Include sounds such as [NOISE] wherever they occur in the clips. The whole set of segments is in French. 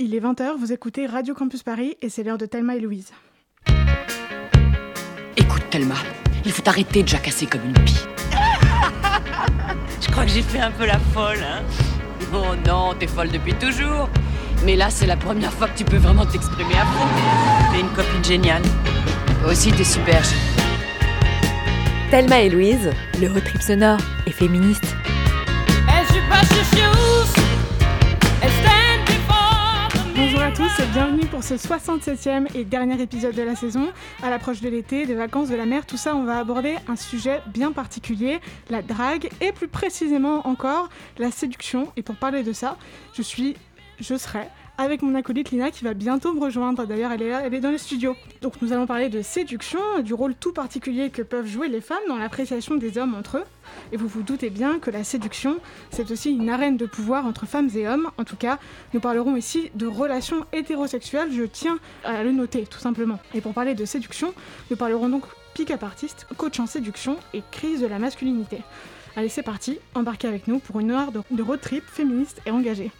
Il est 20h, vous écoutez Radio Campus Paris et c'est l'heure de Thelma et Louise. Écoute Thelma, il faut arrêter de jacasser comme une pie. [LAUGHS] Je crois que j'ai fait un peu la folle, hein. Oh non, t'es folle depuis toujours. Mais là, c'est la première fois que tu peux vraiment t'exprimer à fond. T'es une copine géniale. Toi aussi, t'es super. Thelma et Louise, le road trip sonore et féministe. Tous et bienvenue pour ce 67e et dernier épisode de la saison. À l'approche de l'été, des vacances, de la mer, tout ça, on va aborder un sujet bien particulier, la drague et plus précisément encore la séduction. Et pour parler de ça, je suis, je serai avec mon acolyte Lina qui va bientôt me rejoindre. D'ailleurs, elle est là, elle est dans le studio. Donc nous allons parler de séduction, du rôle tout particulier que peuvent jouer les femmes dans l'appréciation des hommes entre eux. Et vous vous doutez bien que la séduction, c'est aussi une arène de pouvoir entre femmes et hommes. En tout cas, nous parlerons ici de relations hétérosexuelles, je tiens à le noter tout simplement. Et pour parler de séduction, nous parlerons donc pick-up coach en séduction et crise de la masculinité. Allez, c'est parti, embarquez avec nous pour une heure de road trip féministe et engagée.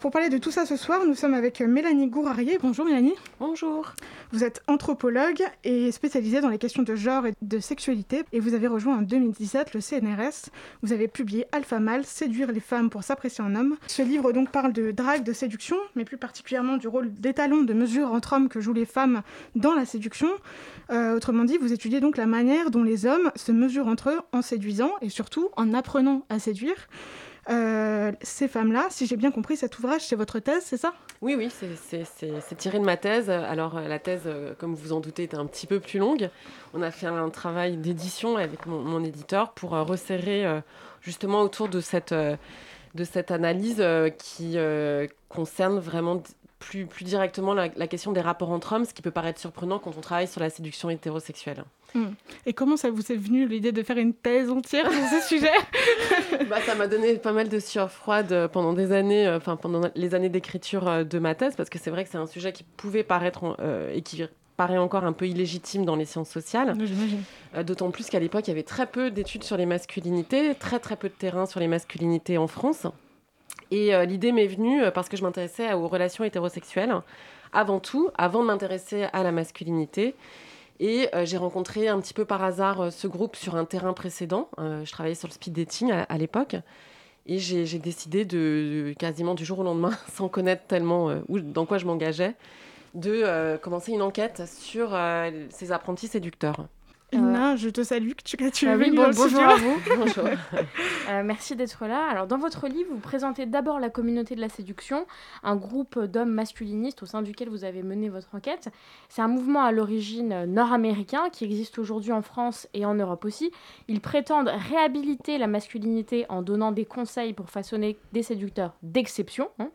Pour parler de tout ça ce soir, nous sommes avec Mélanie Gourarier. Bonjour Mélanie. Bonjour. Vous êtes anthropologue et spécialisée dans les questions de genre et de sexualité et vous avez rejoint en 2017 le CNRS. Vous avez publié Alpha Male, Séduire les femmes pour s'apprécier en homme. Ce livre donc parle de drague, de séduction, mais plus particulièrement du rôle d'étalon de mesure entre hommes que jouent les femmes dans la séduction. Euh, autrement dit, vous étudiez donc la manière dont les hommes se mesurent entre eux en séduisant et surtout en apprenant à séduire. Euh, ces femmes-là, si j'ai bien compris, cet ouvrage, c'est votre thèse, c'est ça? Oui, oui, c'est tiré de ma thèse. Alors, euh, la thèse, euh, comme vous en doutez, était un petit peu plus longue. On a fait un travail d'édition avec mon, éditeur pour resserrer justement autour de cette analyse qui concerne vraiment plus, plus directement la, la, question des rapports entre hommes, ce qui peut paraître surprenant quand on travaille sur la séduction hétérosexuelle. Mmh. Et comment ça vous est venu l'idée de faire une thèse entière sur ce sujet? [LAUGHS] Bah, Ça m'a donné pas mal de sueur froide pendant des années, enfin pendant les années d'écriture de ma thèse, parce que c'est vrai que c'est un sujet qui pouvait paraître euh, et qui paraît encore un peu illégitime dans les sciences sociales. Euh, D'autant plus qu'à l'époque, il y avait très peu d'études sur les masculinités, très très peu de terrain sur les masculinités en France. Et euh, l'idée m'est venue parce que je m'intéressais aux relations hétérosexuelles, avant tout, avant de m'intéresser à la masculinité. Et euh, j'ai rencontré un petit peu par hasard euh, ce groupe sur un terrain précédent. Euh, je travaillais sur le speed dating à, l'époque. Et j'ai décidé de, quasiment du jour au lendemain, [LAUGHS] sans connaître tellement où, dans quoi je m'engageais, de euh, commencer une enquête sur euh, ces apprentis séducteurs. Ina, je te salue, que tu, tu euh, oui, bon, bonjour à [LAUGHS] vous. bonjour. euh, merci d'être là. Alors, dans votre livre, vous présentez d'abord la communauté de la séduction, un groupe d'hommes masculinistes au sein duquel vous avez mené votre enquête. C'est un mouvement à l'origine nord-américain qui existe aujourd'hui en France et en Europe aussi. Ils prétendent réhabiliter la masculinité en donnant des conseils pour façonner des séducteurs d'exception. Hein.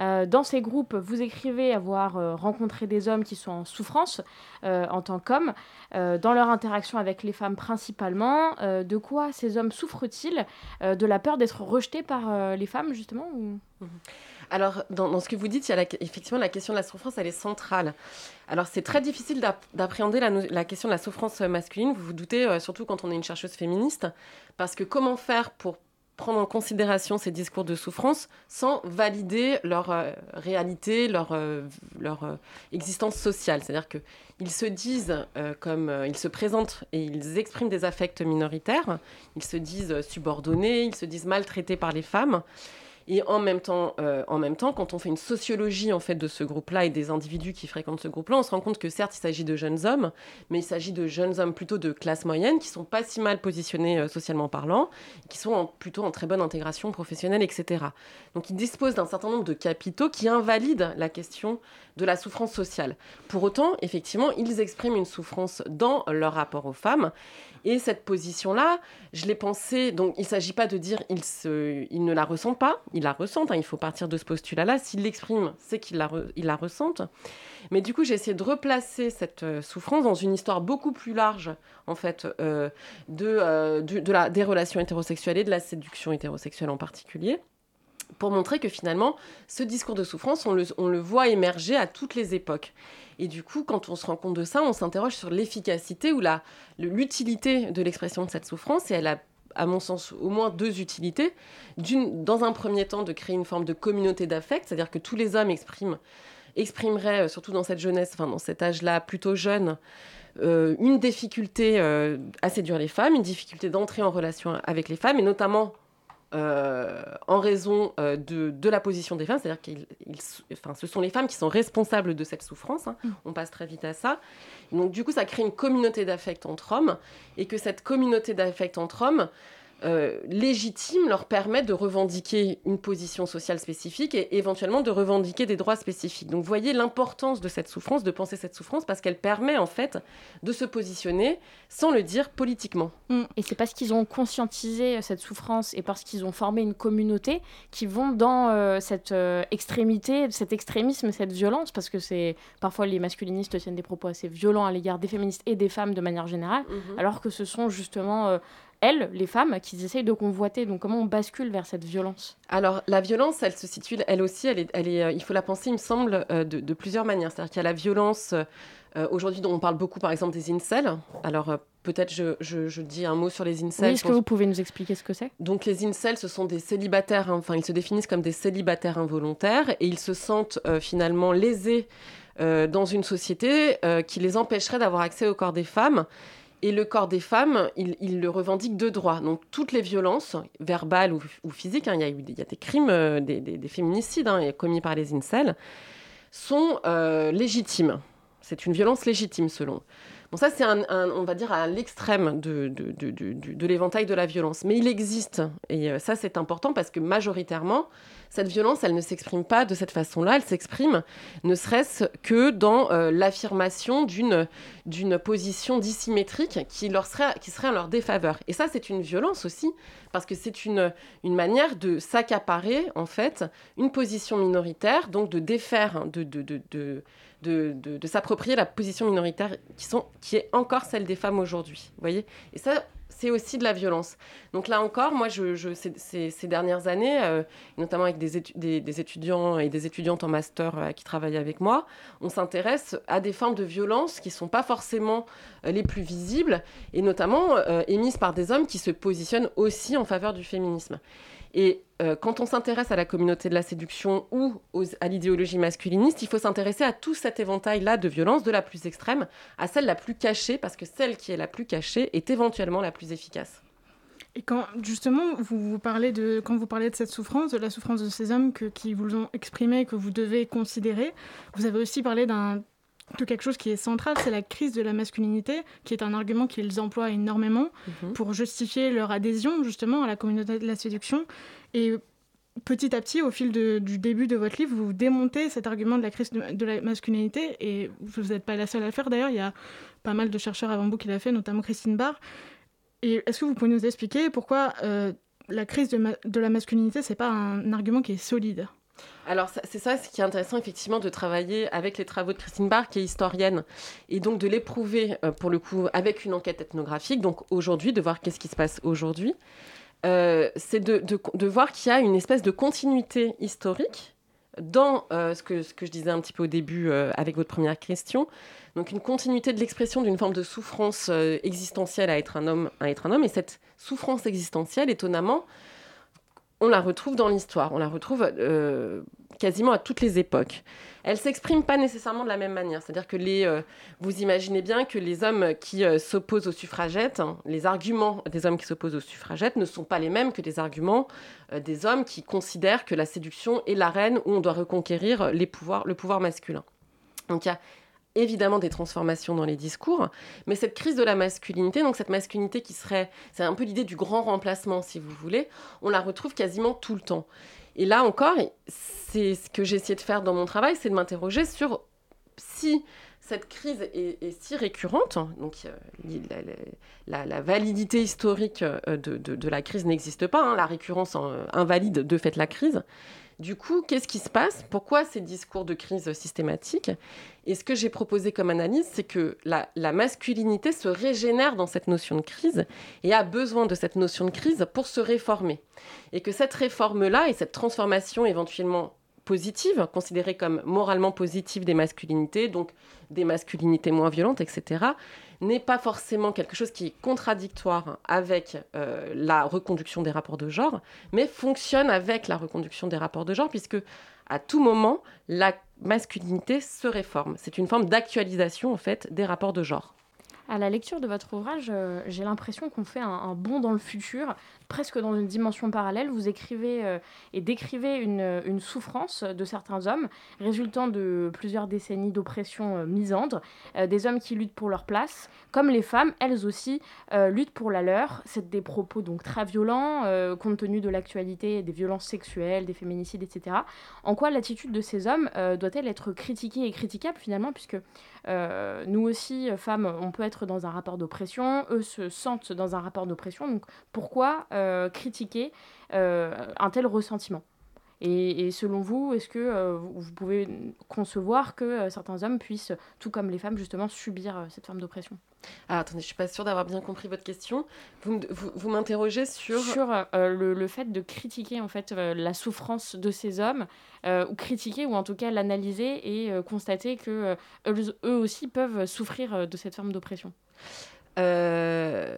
Euh, dans ces groupes, vous écrivez avoir euh, rencontré des hommes qui sont en souffrance euh, en tant qu'hommes, dans leur interaction avec les femmes principalement. De quoi ces hommes souffrent-ils De la peur d'être rejetés par les femmes, justement ou... Alors, dans, ce que vous dites, il y a effectivement la question de la souffrance, elle est centrale. Alors, c'est très difficile d'appréhender la, question de la souffrance masculine, vous vous doutez, surtout quand on est une chercheuse féministe, parce que comment faire pour prendre en considération ces discours de souffrance sans valider leur euh, réalité, leur, euh, leur euh, existence sociale. C'est-à-dire qu'ils se disent comme ils se présentent et ils expriment des affects minoritaires, ils se disent subordonnés, ils se disent maltraités par les femmes. Et en même temps, euh, en même temps, quand on fait une sociologie en fait de ce groupe-là et des individus qui fréquentent ce groupe-là, on se rend compte que certes, il s'agit de jeunes hommes, mais il s'agit de jeunes hommes plutôt de classe moyenne qui sont pas si mal positionnés euh, socialement parlant, qui sont plutôt en très bonne intégration professionnelle, etc. Donc, ils disposent d'un certain nombre de capitaux qui invalident la question de la souffrance sociale. Pour autant, effectivement, ils expriment une souffrance dans leur rapport aux femmes. Et cette position-là, je l'ai pensée, donc il ne s'agit pas de dire ils ne la ressentent pas, ils la ressentent, hein, il faut partir de ce postulat-là. S'ils l'expriment, c'est qu'ils la, re. Mais du coup, j'ai essayé de replacer cette euh, souffrance dans une histoire beaucoup plus large, en fait, euh, de, euh, de la, des relations hétérosexuelles et de la séduction hétérosexuelle en particulier pour montrer que finalement, ce discours de souffrance, on le, voit émerger à toutes les époques. Et du coup, quand on se rend compte de ça, on s'interroge sur l'efficacité ou l'utilité de l'expression de cette souffrance. Et elle a à mon sens, au moins deux utilités. Dans un premier temps, de créer une forme de communauté d'affect, c'est-à-dire que tous les hommes exprimeraient, euh, surtout dans cette jeunesse, enfin dans cet âge-là plutôt jeune, euh, une difficulté euh, à séduire les femmes, une difficulté d'entrer en relation avec les femmes, et notamment euh, en raison euh, de, de, la position des femmes, c'est-à-dire que enfin, ce sont les femmes qui sont responsables de cette souffrance. Hein. Mm. On passe très vite à ça. Donc du coup, ça crée une communauté d'affect entre hommes, et que cette communauté d'affect entre hommes euh, légitime leur permet de revendiquer une position sociale spécifique et éventuellement de revendiquer des droits spécifiques. Donc voyez l'importance de cette souffrance, de penser cette souffrance, parce qu'elle permet en fait de se positionner sans le dire politiquement. Mm. Et c'est parce qu'ils ont conscientisé euh, cette souffrance et parce qu'ils ont formé une communauté qui vont dans euh, cette euh, extrémité, cet extrémisme, cette violence, parce que c'est parfois les masculinistes tiennent des propos assez violents à l'égard des féministes et des femmes de manière générale, -hmm. alors que ce sont justement elles, les femmes, qui essayent de convoiter. Donc comment on bascule vers cette violence? Alors la violence, elle se situe, elle aussi, elle est, elle est, euh, il faut la penser, il me semble, euh, de, de, plusieurs manières. C'est-à-dire qu'il y a la violence, euh, aujourd'hui dont on parle beaucoup, par exemple, des incels. Alors peut-être je, je, je, dis un mot sur les incels. Oui, est-ce que vous pouvez nous expliquer ce que c'est? Donc les incels, ce sont des célibataires, enfin ils se définissent comme des célibataires involontaires et ils se sentent finalement lésés dans une société qui les empêcherait d'avoir accès au corps des femmes et le corps des femmes, il, le revendique de droit. Donc toutes les violences, verbales ou, physiques, hein, il, y a des crimes, euh, des, des, des, féminicides hein, commis par les incels, sont euh, légitimes. C'est une violence légitime selon. Bon, ça, c'est, un, on va dire, à l'extrême de l'éventail de la violence. Mais il existe, et euh, ça, c'est important parce que majoritairement, cette violence, elle ne s'exprime pas de cette façon-là, elle s'exprime ne serait-ce que dans euh, l'affirmation d'une, position dissymétrique qui, leur serait, qui serait en leur défaveur. Et ça, c'est une violence aussi, parce que c'est une, une manière de s'accaparer, en fait, une position minoritaire, donc de défaire, de, de, de, de de, de, de s'approprier la position minoritaire qui, sont, qui est encore celle des femmes aujourd'hui. Vous voyez? Et ça, c'est aussi de la violence. Donc là encore, moi, ces, dernières années, euh, notamment avec des, étu des, des, étudiants et des étudiantes en master euh, qui travaillent avec moi, on s'intéresse à des formes de violence qui ne sont pas forcément euh, les plus visibles, et notamment émises par des hommes qui se positionnent aussi en faveur du féminisme. Et euh, quand on s'intéresse à la communauté de la séduction ou à l'idéologie masculiniste, il faut s'intéresser à tout cet éventail-là de violence, de la plus extrême à celle la plus cachée, parce que celle qui est la plus cachée est éventuellement la plus efficace. Et quand justement vous, parlez de quand vous parlez de cette souffrance, de la souffrance de ces hommes que, qui vous ont exprimé, que vous devez considérer, vous avez aussi parlé d'un de quelque chose qui est central, c'est la crise de la masculinité, qui est un argument qu'ils emploient énormément -hmm. pour justifier leur adhésion justement à la communauté de la séduction. Et petit à petit, au fil de, du début de votre livre, vous démontez cet argument de la crise de, de la masculinité, et vous n'êtes pas la seule à le faire d'ailleurs, il y a pas mal de chercheurs avant vous qui l'ont fait, notamment Christine Barr. Et est-ce que vous pouvez nous expliquer pourquoi euh, la crise de, ma de la masculinité, c'est pas un argument qui est solide? Alors c'est ça ce qui est intéressant effectivement de travailler avec les travaux de Christine Barr qui est historienne et donc de l'éprouver euh, pour le coup avec une enquête ethnographique. Donc aujourd'hui de voir qu'est-ce qui se passe aujourd'hui. Euh, c'est de, de, voir qu'il y a une espèce de continuité historique dans euh, ce, que, ce que je disais un petit peu au début avec votre première question. Donc une continuité de l'expression d'une forme de souffrance existentielle à être un homme à être un homme. Et cette souffrance existentielle étonnamment on la retrouve dans l'histoire, on la retrouve euh, quasiment à toutes les époques. Elle s'exprime pas nécessairement de la même manière, c'est-à-dire que les, euh, vous imaginez bien que les hommes qui euh, s'opposent aux suffragettes, hein, les arguments des hommes qui s'opposent aux suffragettes ne sont pas les mêmes que les arguments des hommes qui considèrent que la séduction est l'arène où on doit reconquérir les pouvoirs, le pouvoir masculin. Donc il y a évidemment des transformations dans les discours, mais cette crise de la masculinité, donc cette masculinité qui serait, c'est un peu l'idée du grand remplacement, si vous voulez, on la retrouve quasiment tout le temps. Et là encore, c'est ce que j'ai essayé de faire dans mon travail, c'est de m'interroger sur si cette crise est, si récurrente, donc euh, la, validité historique euh, de, de, la crise n'existe pas, hein, la récurrence en, invalide de fait la crise, du coup, qu'est-ce qui se passe? Pourquoi ces discours de crise systématiques? Et ce que j'ai proposé comme analyse, c'est que la, la, masculinité se régénère dans cette notion de crise et a besoin de cette notion de crise pour se réformer. Et que cette réforme-là et cette transformation éventuellement positives, considérées comme moralement positives des masculinités, donc des masculinités moins violentes, etc., n'est pas forcément quelque chose qui est contradictoire avec euh, la reconduction des rapports de genre, mais fonctionne avec la reconduction des rapports de genre, puisque à tout moment, la masculinité se réforme. C'est une forme d'actualisation, en fait, des rapports de genre. À la lecture de votre ouvrage, euh, j'ai l'impression qu'on fait un, bond dans le futur, presque dans une dimension parallèle. Vous écrivez euh, et décrivez une, souffrance de certains hommes, résultant de plusieurs décennies d'oppression euh, misandre, des hommes qui luttent pour leur place, comme les femmes, elles aussi, luttent pour la leur. C'est des propos donc très violents, compte tenu de l'actualité, des violences sexuelles, des féminicides, etc. En quoi l'attitude de ces hommes doit-elle être critiquée et critiquable finalement, puisque nous aussi, femmes, on peut être dans un rapport d'oppression, eux se sentent dans un rapport d'oppression. Donc pourquoi euh, critiquer euh, un tel ressentiment et, selon vous, est-ce que euh, vous pouvez concevoir que certains hommes puissent, tout comme les femmes, justement, subir cette forme d'oppression? Ah, attendez, je suis pas sûre d'avoir bien compris votre question. Vous, vous, m'interrogez sur... Sur le, le, fait de critiquer en fait la souffrance de ces hommes, ou critiquer, ou en tout cas l'analyser et constater que eux, aussi peuvent souffrir de cette forme d'oppression?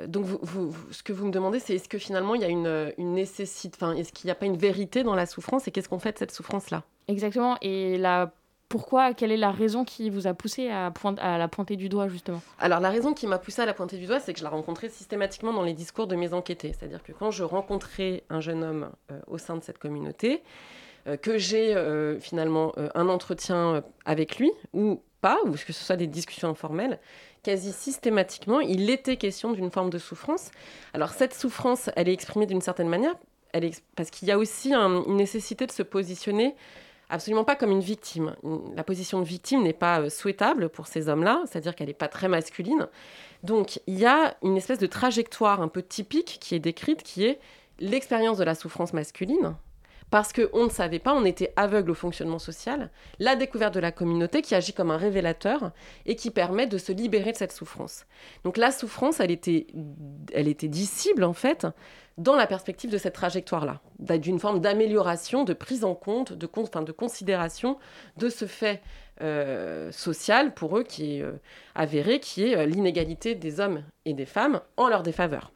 Donc, vous, ce que vous me demandez, c'est est-ce que finalement il y a une, une nécessité, enfin, est-ce qu'il n'y a pas une vérité dans la souffrance et qu'est-ce qu'on fait de cette souffrance-là? Exactement. Et la pourquoi Quelle est la raison qui vous a poussé à, à la pointer du doigt, justement? Alors, la raison qui m'a poussé à la pointer du doigt, c'est que je la rencontrais systématiquement dans les discours de mes enquêtés. C'est-à-dire que quand je rencontrais un jeune homme euh, au sein de cette communauté, euh, que j'ai euh, finalement un entretien avec lui, ou pas, ou que ce soit des discussions informelles, quasi systématiquement, il était question d'une forme de souffrance. Alors, cette souffrance, elle est exprimée d'une certaine manière, elle est... parce qu'il y a aussi une nécessité de se positionner absolument pas comme une victime. La position de victime n'est pas euh, souhaitable pour ces hommes-là, c'est-à-dire qu'elle n'est pas très masculine. Donc il y a une espèce de trajectoire un peu typique qui est décrite, qui est l'expérience de la souffrance masculine, parce qu'on ne savait pas, on était aveugle au fonctionnement social, la découverte de la communauté qui agit comme un révélateur et qui permet de se libérer de cette souffrance. Donc la souffrance, elle était, elle était dissible en fait dans la perspective de cette trajectoire-là, d'une forme d'amélioration, de prise en compte, de, considération de ce fait euh, social pour eux qui est euh, avéré, qui est euh, l'inégalité des hommes et des femmes en leur défaveur.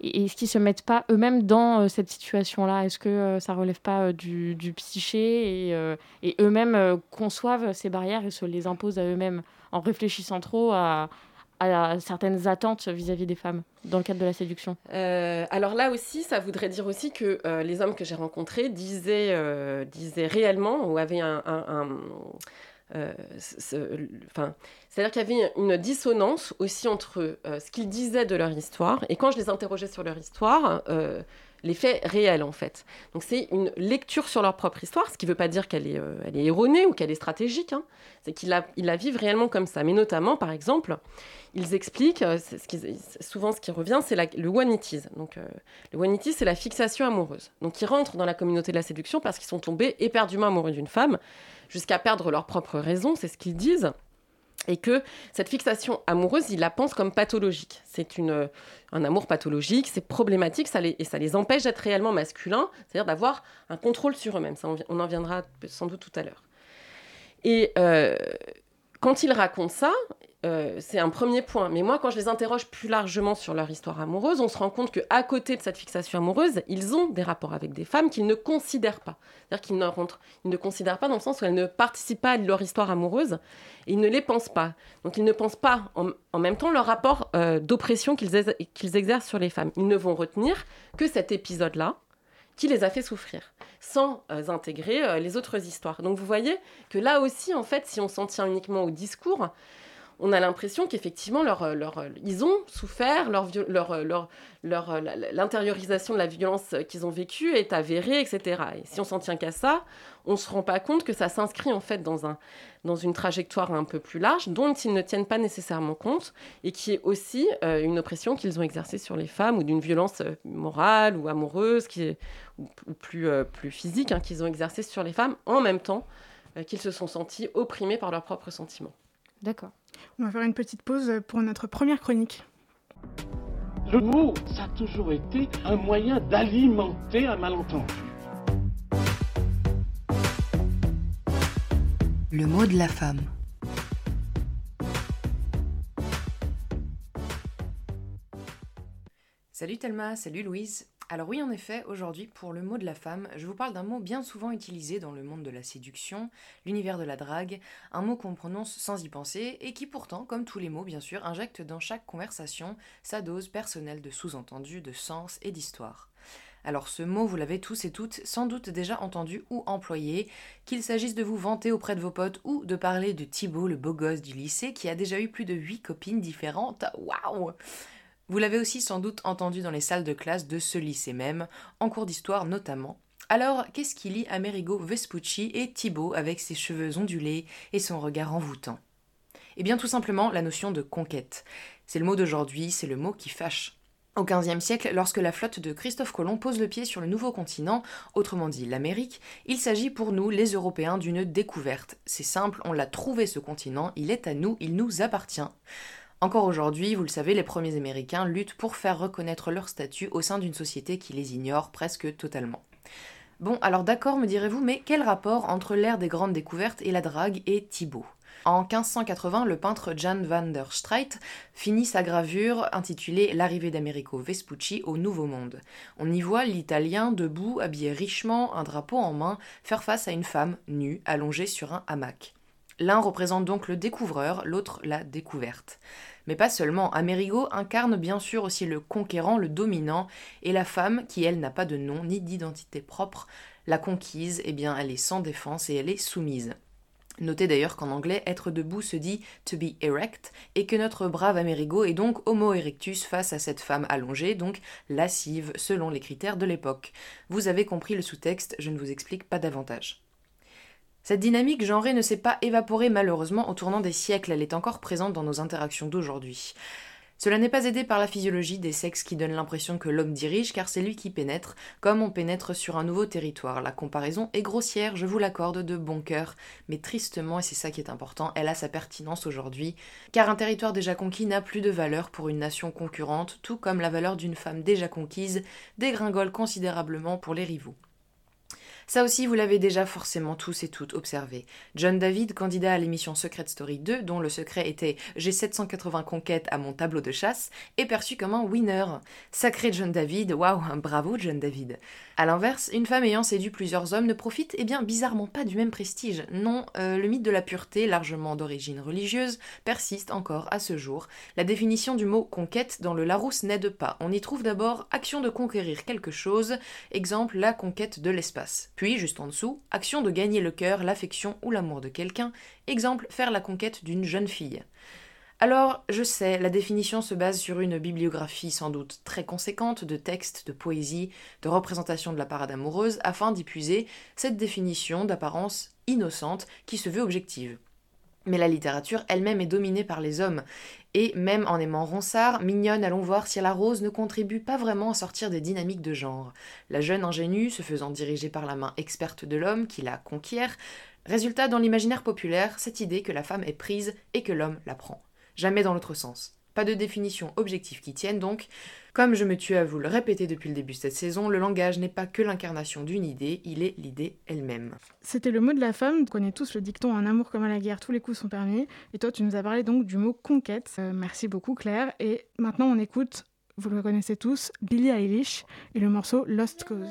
Et est-ce qu'ils se mettent pas eux-mêmes dans cette situation-là. Est-ce que ça relève pas du, psyché et, et eux-mêmes conçoivent ces barrières et se les imposent à eux-mêmes en réfléchissant trop à, certaines attentes vis-à-vis des femmes dans le cadre de la séduction? Euh, Alors là aussi, ça voudrait dire aussi que euh, les hommes que j'ai rencontrés disaient, euh, disaient réellement ou avaient un... enfin, c'est-à-dire qu'il y avait une dissonance aussi entre ce qu'ils disaient de leur histoire et quand je les interrogeais sur leur histoire, les faits réels en fait. Donc c'est une lecture sur leur propre histoire, ce qui ne veut pas dire qu'elle est, euh, est erronée ou qu'elle est stratégique, hein. c'est qu'ils la, vivent réellement comme ça. Mais notamment, par exemple, ils expliquent, euh, souvent ce qui revient, c'est le one it. Donc euh, le one it c'est la fixation amoureuse. Donc ils rentrent dans la communauté de la séduction parce qu'ils sont tombés éperdument amoureux d'une femme, jusqu'à perdre leur propre raison, c'est ce qu'ils disent et que cette fixation amoureuse, ils la pensent comme pathologique. C'est une, un amour pathologique, c'est problématique, ça et ça les empêche d'être réellement masculins, c'est-à-dire d'avoir un contrôle sur eux-mêmes. on, en viendra sans doute tout à l'heure. Et euh, quand ils racontent ça, euh, c'est un premier point. Mais moi, quand je les interroge plus largement sur leur histoire amoureuse, on se rend compte qu'à côté de cette fixation amoureuse, ils ont des rapports avec des femmes qu'ils ne considèrent pas. C'est-à-dire qu'ils ne, rentrent, ils ne considèrent pas dans le sens où elles ne participent pas à leur histoire amoureuse et ils ne les pensent pas. Donc ils ne pensent pas en, même temps leur rapport euh, d'oppression qu'ils, qu'ils exercent sur les femmes. Ils ne vont retenir que cet épisode-là qui les a fait souffrir, sans euh, intégrer les autres histoires. Donc vous voyez que là aussi, en fait, si on s'en tient uniquement au discours, on a l'impression qu'effectivement, leur, leur, ils ont souffert, leur, leur l'intériorisation de la violence qu'ils ont vécue est avérée, etc. Et si on s'en tient qu'à ça, on ne se rend pas compte que ça s'inscrit en fait dans, un, dans une trajectoire un peu plus large, dont ils ne tiennent pas nécessairement compte, et qui est aussi euh, une oppression qu'ils ont exercée sur les femmes, ou d'une violence euh, morale ou amoureuse, qui est, ou, plus, euh, plus physique, hein, qu'ils ont exercée sur les femmes, en même temps qu'ils se sont sentis opprimés par leurs propres sentiments. D'accord. On va faire une petite pause pour notre première chronique. Le mot, ça a toujours été un moyen d'alimenter un malentendu. Le mot de la femme. Salut Thelma, salut Louise. Alors oui, en effet, aujourd'hui, pour le mot de la femme, je vous parle d'un mot bien souvent utilisé dans le monde de la séduction, l'univers de la drague, un mot qu'on prononce sans y penser et qui pourtant, comme tous les mots bien sûr, injecte dans chaque conversation sa dose personnelle de sous-entendu, de sens et d'histoire. Alors ce mot, vous l'avez tous et toutes sans doute déjà entendu ou employé, qu'il s'agisse de vous vanter auprès de vos potes ou de parler de Thibaut, le beau gosse du lycée, qui a déjà eu plus de 8 copines différentes. Waouh Vous l'avez aussi sans doute entendu dans les salles de classe de ce lycée même, en cours d'histoire notamment. Alors, qu'est-ce qui lie Amerigo Vespucci et Thibaut avec ses cheveux ondulés et son regard envoûtant? Eh bien tout simplement la notion de conquête. C'est le mot d'aujourd'hui, c'est le mot qui fâche. Au XVe siècle, lorsque la flotte de Christophe Colomb pose le pied sur le nouveau continent, autrement dit l'Amérique, il s'agit pour nous, les Européens, d'une découverte. C'est simple, on l'a trouvé ce continent, il est à nous, il nous appartient. Encore aujourd'hui, vous le savez, les premiers Américains luttent pour faire reconnaître leur statut au sein d'une société qui les ignore presque totalement. Bon, alors d'accord, me direz-vous, mais quel rapport entre l'ère des grandes découvertes et la drague et Thibaut en 1580, le peintre Jan van der Streit finit sa gravure intitulée L'arrivée d'Americo Vespucci au Nouveau Monde. On y voit l'Italien debout, habillé richement, un drapeau en main, faire face à une femme nue, allongée sur un hamac. L'un représente donc le découvreur, l'autre la découverte. Mais pas seulement, Amerigo incarne bien sûr aussi le conquérant, le dominant, et la femme, qui elle n'a pas de nom ni d'identité propre, la conquise, eh bien elle est sans défense et elle est soumise. Notez d'ailleurs qu'en anglais, être debout se dit to be erect, et que notre brave Amerigo est donc homo erectus face à cette femme allongée, donc lascive selon les critères de l'époque. Vous avez compris le sous-texte, je ne vous explique pas davantage. Cette dynamique genrée ne s'est pas évaporée malheureusement au tournant des siècles, elle est encore présente dans nos interactions d'aujourd'hui. Cela n'est pas aidé par la physiologie des sexes qui donne l'impression que l'homme dirige car c'est lui qui pénètre, comme on pénètre sur un nouveau territoire. La comparaison est grossière, je vous l'accorde de bon cœur, mais tristement, et c'est ça qui est important, elle a sa pertinence aujourd'hui, car un territoire déjà conquis n'a plus de valeur pour une nation concurrente, tout comme la valeur d'une femme déjà conquise dégringole considérablement pour les rivaux. Ça aussi, vous l'avez déjà forcément tous et toutes observé. John David, candidat à l'émission Secret Story 2, dont le secret était J'ai 780 conquêtes à mon tableau de chasse, est perçu comme un winner. Sacré John David, waouh, bravo John David. A l'inverse, une femme ayant séduit plusieurs hommes ne profite, eh bien, bizarrement pas du même prestige. Non, euh, le mythe de la pureté, largement d'origine religieuse, persiste encore à ce jour. La définition du mot conquête dans le Larousse n'aide pas. On y trouve d'abord action de conquérir quelque chose, exemple la conquête de l'espace. Puis, juste en dessous, action de gagner le cœur, l'affection ou l'amour de quelqu'un, exemple faire la conquête d'une jeune fille. Alors, je sais, la définition se base sur une bibliographie sans doute très conséquente de textes, de poésie, de représentations de la parade amoureuse, afin d'y puiser cette définition d'apparence innocente qui se veut objective. Mais la littérature elle-même est dominée par les hommes, et même en aimant Ronsard, mignonne, allons voir si la rose ne contribue pas vraiment à sortir des dynamiques de genre. La jeune ingénue, se faisant diriger par la main experte de l'homme qui la conquiert, résultat dans l'imaginaire populaire cette idée que la femme est prise et que l'homme la prend. Jamais dans l'autre sens. Pas de définition objective qui tienne donc. Comme je me tue à vous le répéter depuis le début de cette saison, le langage n'est pas que l'incarnation d'une idée, il est l'idée elle-même. C'était le mot de la femme. On connaît tous le dicton Un amour comme à la guerre, tous les coups sont permis. Et toi, tu nous as parlé donc du mot conquête. Euh, merci beaucoup, Claire. Et maintenant, on écoute, vous le connaissez tous, Billie Eilish et le morceau Lost Cause.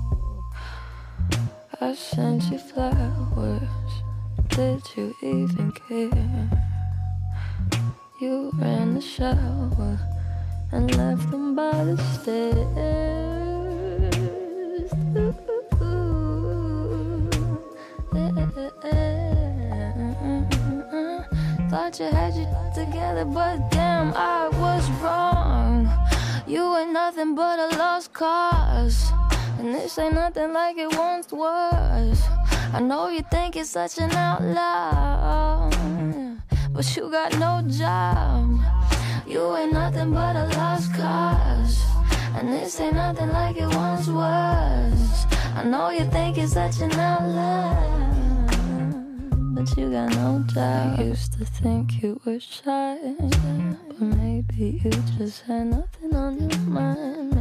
I sent you flowers. Did you even care? You ran the shower and left them by the stairs. Thought you had you together, but damn, I was wrong. You ain't nothing but a lost cause. And this ain't nothing like it once was. I know you think it's such an outlaw, but you got no job. You ain't nothing but a lost cause. And this ain't nothing like it once was. I know you think it's such an outlaw but you got no job. I used to think you were shy, but maybe you just had nothing on your mind.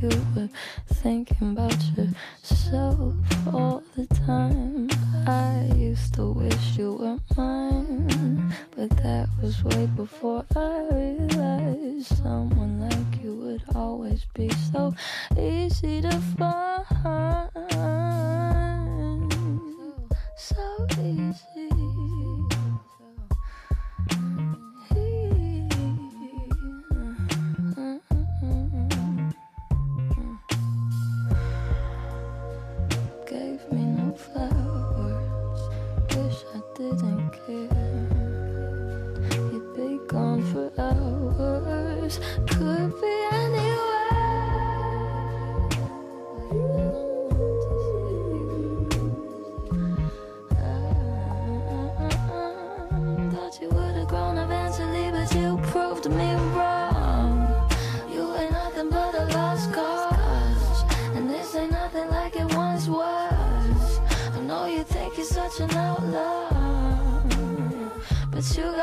You were thinking about yourself all the time. I used to wish you were mine, but that was way before I realized someone like you would always be so easy to find so easy. could be anywhere. Thought you would have grown eventually, but you proved me wrong. You ain't nothing but a lost cause, and this ain't nothing like it once was. I know you think you're such an outlaw, but you.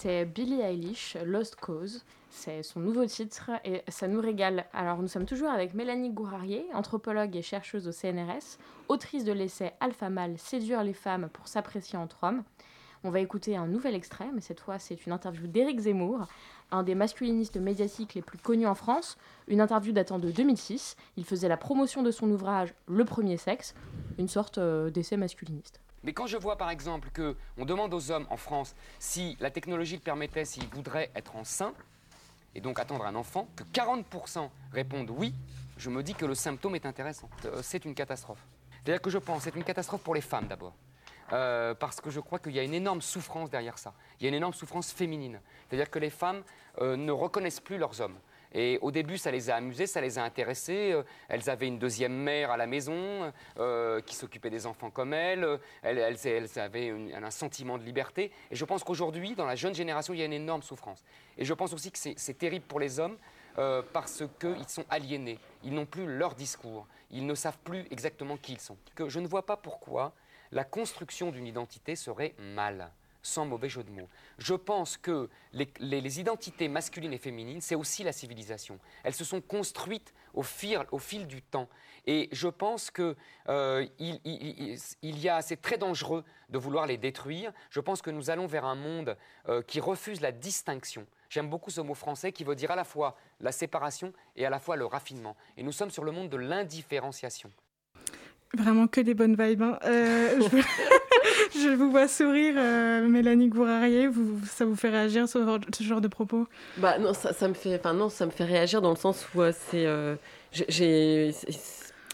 C'était Billie Eilish, Lost Cause. C'est son nouveau titre et ça nous régale. Alors nous sommes toujours avec Mélanie Gourarier, anthropologue et chercheuse au CNRS, autrice de l'essai Alpha Mal, séduire les femmes pour s'apprécier entre hommes. On va écouter un nouvel extrait, mais cette fois c'est une interview d'Éric Zemmour, un des masculinistes médiatiques les plus connus en France, une interview datant de 2006. Il faisait la promotion de son ouvrage Le premier sexe, une sorte euh, d'essai masculiniste. Mais quand je vois par exemple que on demande aux hommes en France si la technologie le permettait, s'ils voudraient être enceints, et donc attendre un enfant, que 40% répondent oui, je me dis que le symptôme est intéressant. Euh, c'est une catastrophe. C'est-à-dire que je pense, c'est une catastrophe pour les femmes d'abord. Euh, parce que je crois qu'il y a une énorme souffrance derrière ça. Il y a une énorme souffrance féminine. C'est-à-dire que les femmes euh, ne reconnaissent plus leurs hommes. Et au début, ça les a amusées, ça les a intéressées. Euh, elles avaient une deuxième mère à la maison euh, qui s'occupait des enfants comme elles. Elles, avaient un sentiment de liberté. Et je pense qu'aujourd'hui, dans la jeune génération, il y a une énorme souffrance. Et je pense aussi que c'est terrible pour les hommes euh, parce qu'ils sont aliénés. Ils n'ont plus leur discours. Ils ne savent plus exactement qui ils sont. Que je ne vois pas pourquoi la construction d'une identité serait mal sans mauvais jeu de mots. Je pense que les, identités masculines et féminines, c'est aussi la civilisation. Elles se sont construites au fil, au fil du temps. Et je pense qu'il euh, il, y a, c'est très dangereux de vouloir les détruire. Je pense que nous allons vers un monde euh, qui refuse la distinction. J'aime beaucoup ce mot français qui veut dire à la fois la séparation et à la fois le raffinement. Et nous sommes sur le monde de l'indifférenciation. Vraiment que des bonnes vibes. Hein. Euh, je, [LAUGHS] vous vois sourire, euh, Mélanie Gourarier. Vous, ça vous fait réagir ce, ce genre de propos? Bah non, ça, ça me fait, enfin non, ça me fait réagir dans le sens où euh, c'est, j'ai,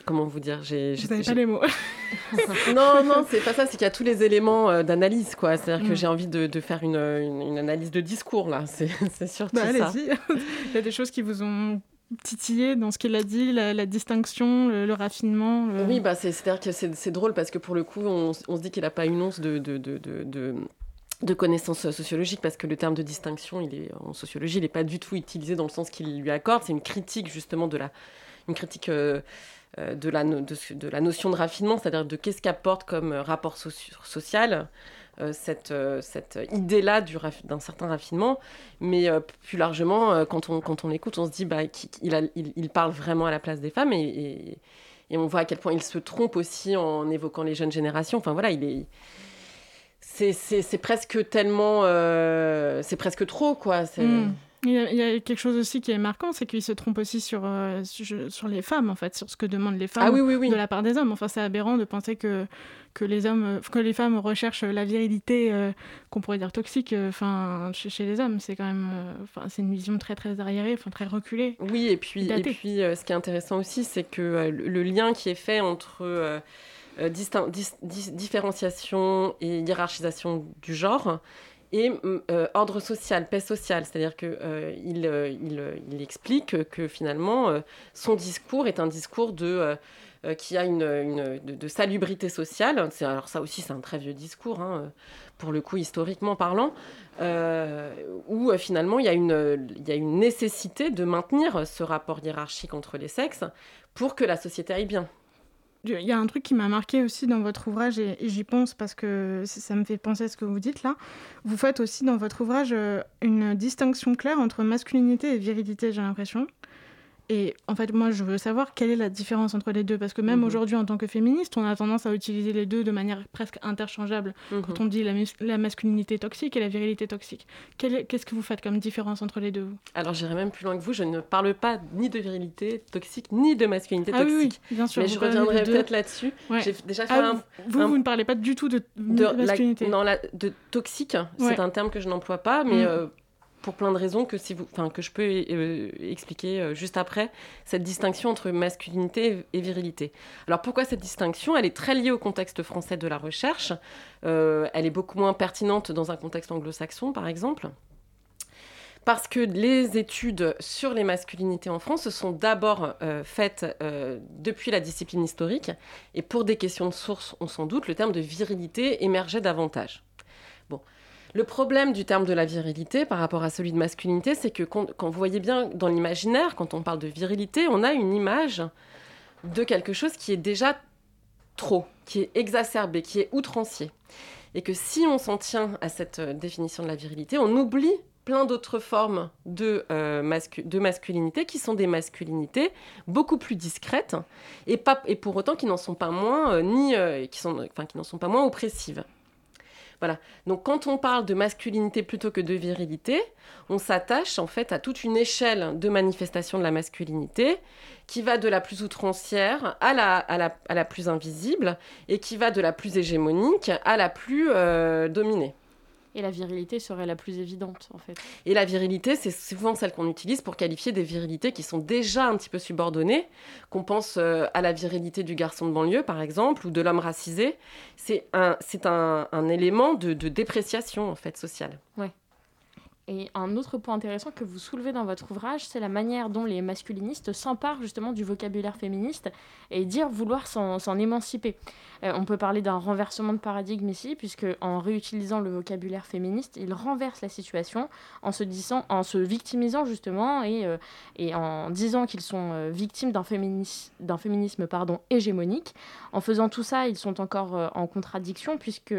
comment vous dire, j'ai. Vous n'avez pas les mots. [LAUGHS] [LAUGHS] non, non, c'est pas ça. C'est qu'il y a tous les éléments d'analyse, quoi. C'est-à-dire que mm. j'ai envie de, de faire une, une, analyse de discours là. C'est, [LAUGHS] c'est surtout bah, ça. Allez-y. Il y a des choses qui vous ont titillé dans ce qu'il a dit, la, distinction, le, raffinement Oui, bah c'est-à-dire que c'est drôle parce que pour le coup, on, se dit qu'il n'a pas une once de, de, de, de de connaissances sociologiques parce que le terme de distinction il est en sociologie il n'est pas du tout utilisé dans le sens qu'il lui accorde. C'est une critique justement de la une critique euh, euh, de, la, de, la notion de raffinement c'est-à-dire de qu'est-ce qu'apporte comme rapport social. euh, cette, euh, cette idée-là d'un certain raffinement. Mais euh, plus largement, quand, on, quand on écoute, on se dit bah, qu'il il, parle vraiment à la place des femmes et, on voit à quel point il se trompe aussi en évoquant les jeunes générations. Enfin voilà, il est. C'est presque tellement. c'est presque trop, quoi. Mm. Il y, a, il y, a, quelque chose aussi qui est marquant, c'est qu'il se trompe aussi sur, euh, sur, les femmes, en fait, sur ce que demandent les femmes ah, oui, oui, oui. de la part des hommes. Enfin, c'est aberrant de penser que, que, les hommes, que les femmes recherchent la virilité euh, qu'on pourrait dire toxique enfin, chez, chez, les hommes. C'est quand même enfin, c'est une vision très, très arriérée, enfin, très reculée. Oui, et puis, et puis ce qui est intéressant aussi, c'est que le lien qui est fait entre différenciation et hiérarchisation du genre et euh, ordre social, paix sociale. C'est-à-dire qu'il euh, euh, il, explique que finalement, son discours est un discours de, qui a une, salubrité sociale. Alors ça aussi, c'est un très vieux discours, hein, pour le coup, historiquement parlant, où finalement, une, il y a une nécessité de maintenir ce rapport hiérarchique entre les sexes pour que la société aille bien. Il y a un truc qui m'a marqué aussi dans votre ouvrage, et, j'y pense parce que ça me fait penser à ce que vous dites là. Vous faites aussi dans votre ouvrage une distinction claire entre masculinité et virilité, j'ai l'impression. Et en fait, moi, je veux savoir quelle est la différence entre les deux. Parce que même mmh. aujourd'hui, en tant que féministe, on a tendance à utiliser les deux de manière presque interchangeable. Mmh. Quand on dit la, la, masculinité toxique et la virilité toxique. Qu'est-ce que vous faites comme différence entre les deux vous? Alors, j'irai même plus loin que vous. Je ne parle pas ni de virilité toxique, ni de masculinité ah, toxique. Oui, oui, bien sûr. Mais je reviendrai peut-être là-dessus. Ouais. J'ai déjà fait ah, un, Vous, un... vous ne parlez pas du tout de, de masculinité. La, non, la, de toxique, ouais. c'est un terme que je n'emploie pas, mais... Mmh. Euh, pour plein de raisons que, si vous, que je peux euh, expliquer euh, juste après, cette distinction entre masculinité et virilité. Alors pourquoi cette distinction? Elle est très liée au contexte français de la recherche. Euh, elle est beaucoup moins pertinente dans un contexte anglo-saxon, par exemple. Parce que les études sur les masculinités en France se sont d'abord faites depuis la discipline historique. Et pour des questions de source, on s'en doute, le terme de virilité émergeait davantage. Bon. Le problème du terme de la virilité par rapport à celui de masculinité, c'est que quand, vous voyez bien dans l'imaginaire, quand on parle de virilité, on a une image de quelque chose qui est déjà trop, qui est exacerbé, qui est outrancier. Et que si on s'en tient à cette définition de la virilité, on oublie plein d'autres formes de, euh, de masculinité qui sont des masculinités beaucoup plus discrètes et, pas, et pour autant qui n'en sont pas moins euh, ni euh, qui sont enfin qui n'en sont pas moins oppressives. Voilà. Donc quand on parle de masculinité plutôt que de virilité, on s'attache en fait à toute une échelle de manifestation de la masculinité qui va de la plus outrancière à la, plus invisible et qui va de la plus hégémonique à la plus euh, dominée. Et la virilité serait la plus évidente, en fait. Et la virilité, c'est souvent celle qu'on utilise pour qualifier des virilités qui sont déjà un petit peu subordonnées, qu'on pense euh, à la virilité du garçon de banlieue, par exemple, ou de l'homme racisé. C'est un, un, un, élément de, de, dépréciation, en fait, sociale. Ouais. Et un autre point intéressant que vous soulevez dans votre ouvrage, c'est la manière dont les masculinistes s'emparent justement du vocabulaire féministe et dire vouloir s'en émanciper. Euh, on peut parler d'un renversement de paradigme ici, puisque en réutilisant le vocabulaire féministe, ils renversent la situation en se, disant, en se victimisant justement et, euh, et en disant qu'ils sont euh, victimes d'un féminis féminisme pardon, hégémonique. En faisant tout ça, ils sont encore en contradiction, puisque,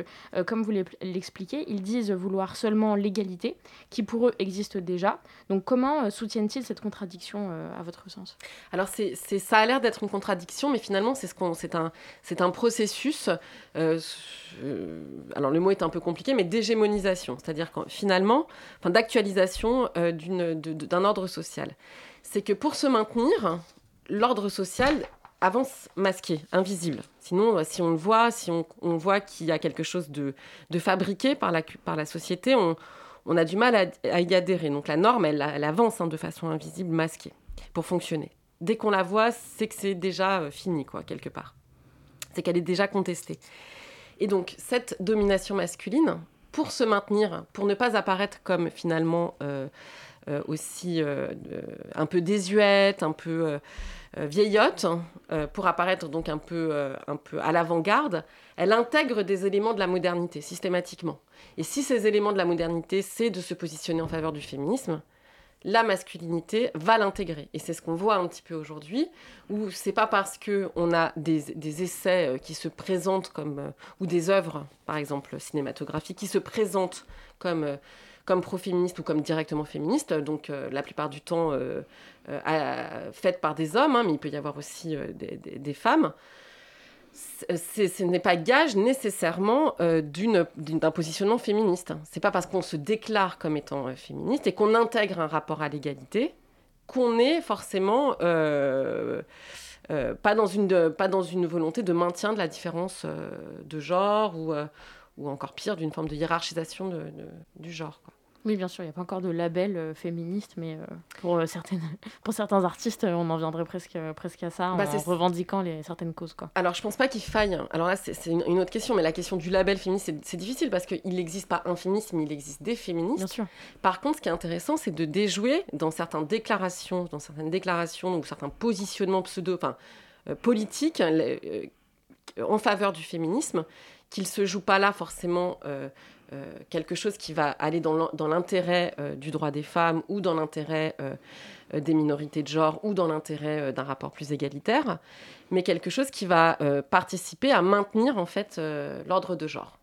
comme vous l'expliquez, ils disent vouloir seulement l'égalité, qui pour eux existe déjà. Donc comment soutiennent-ils cette contradiction à votre sens? Alors c'est, ça a l'air d'être une contradiction, mais finalement c'est, ce qu'on, c'est, un, c'est un processus, euh, euh, alors le mot est un peu compliqué, mais d'hégémonisation, c'est-à-dire finalement, enfin, d'actualisation euh, d'un ordre social. C'est que pour se maintenir, l'ordre social avance masqué, invisible. Sinon, si on le voit, si on, voit qu'il y a quelque chose de, fabriqué par la, société, on, a du mal à, y adhérer. Donc la norme, elle, avance hein, de façon invisible, masquée, pour fonctionner. Dès qu'on la voit, c'est que c'est déjà euh, fini, quoi, quelque part. C'est qu'elle est déjà contestée. Et donc, cette domination masculine, pour se maintenir, pour ne pas apparaître comme finalement euh, euh, aussi euh, un peu désuète, un peu vieillotte, pour apparaître donc un peu, un peu à l'avant-garde, elle intègre des éléments de la modernité systématiquement. Et si ces éléments de la modernité, c'est de se positionner en faveur du féminisme, la masculinité va l'intégrer. Et c'est ce qu'on voit un petit peu aujourd'hui, où c'est pas parce qu'on a des, essais qui se présentent comme, euh, ou des œuvres, par exemple cinématographiques, qui se présentent comme, euh, comme pro-féministes ou comme directement féministes, donc euh, la plupart du temps euh, euh, faites par des hommes, hein, mais il peut y avoir aussi des femmes ce n'est pas gage nécessairement euh, d'un positionnement féministe. C'est pas parce qu'on se déclare comme étant euh, féministe et qu'on intègre un rapport à l'égalité qu'on est forcément euh, pas, dans une, pas dans une volonté de maintien de la différence de genre ou, ou encore pire d'une forme de hiérarchisation du genre. Oui, bien sûr, il n'y a pas encore de label euh, féministe, mais euh, pour, euh, certaines, [LAUGHS] pour certains artistes, on en viendrait presque, presque à ça, bah, en revendiquant les, certaines causes. Quoi. Alors, je pense pas qu'il faille. Alors là, c'est une, autre question, mais la question du label féministe, c'est difficile parce qu'il n'existe pas un féminisme, il existe des féministes. Bien sûr. Par contre, ce qui est intéressant, c'est de déjouer dans certaines déclarations, dans certaines déclarations ou certains positionnements pseudo, enfin, politiques en faveur du féminisme, qu'il se joue pas là forcément euh, quelque chose qui va aller dans l'intérêt euh, du droit des femmes ou dans l'intérêt euh, des minorités de genre ou dans l'intérêt d'un rapport plus égalitaire, mais quelque chose qui va participer à maintenir en fait l'ordre de genre.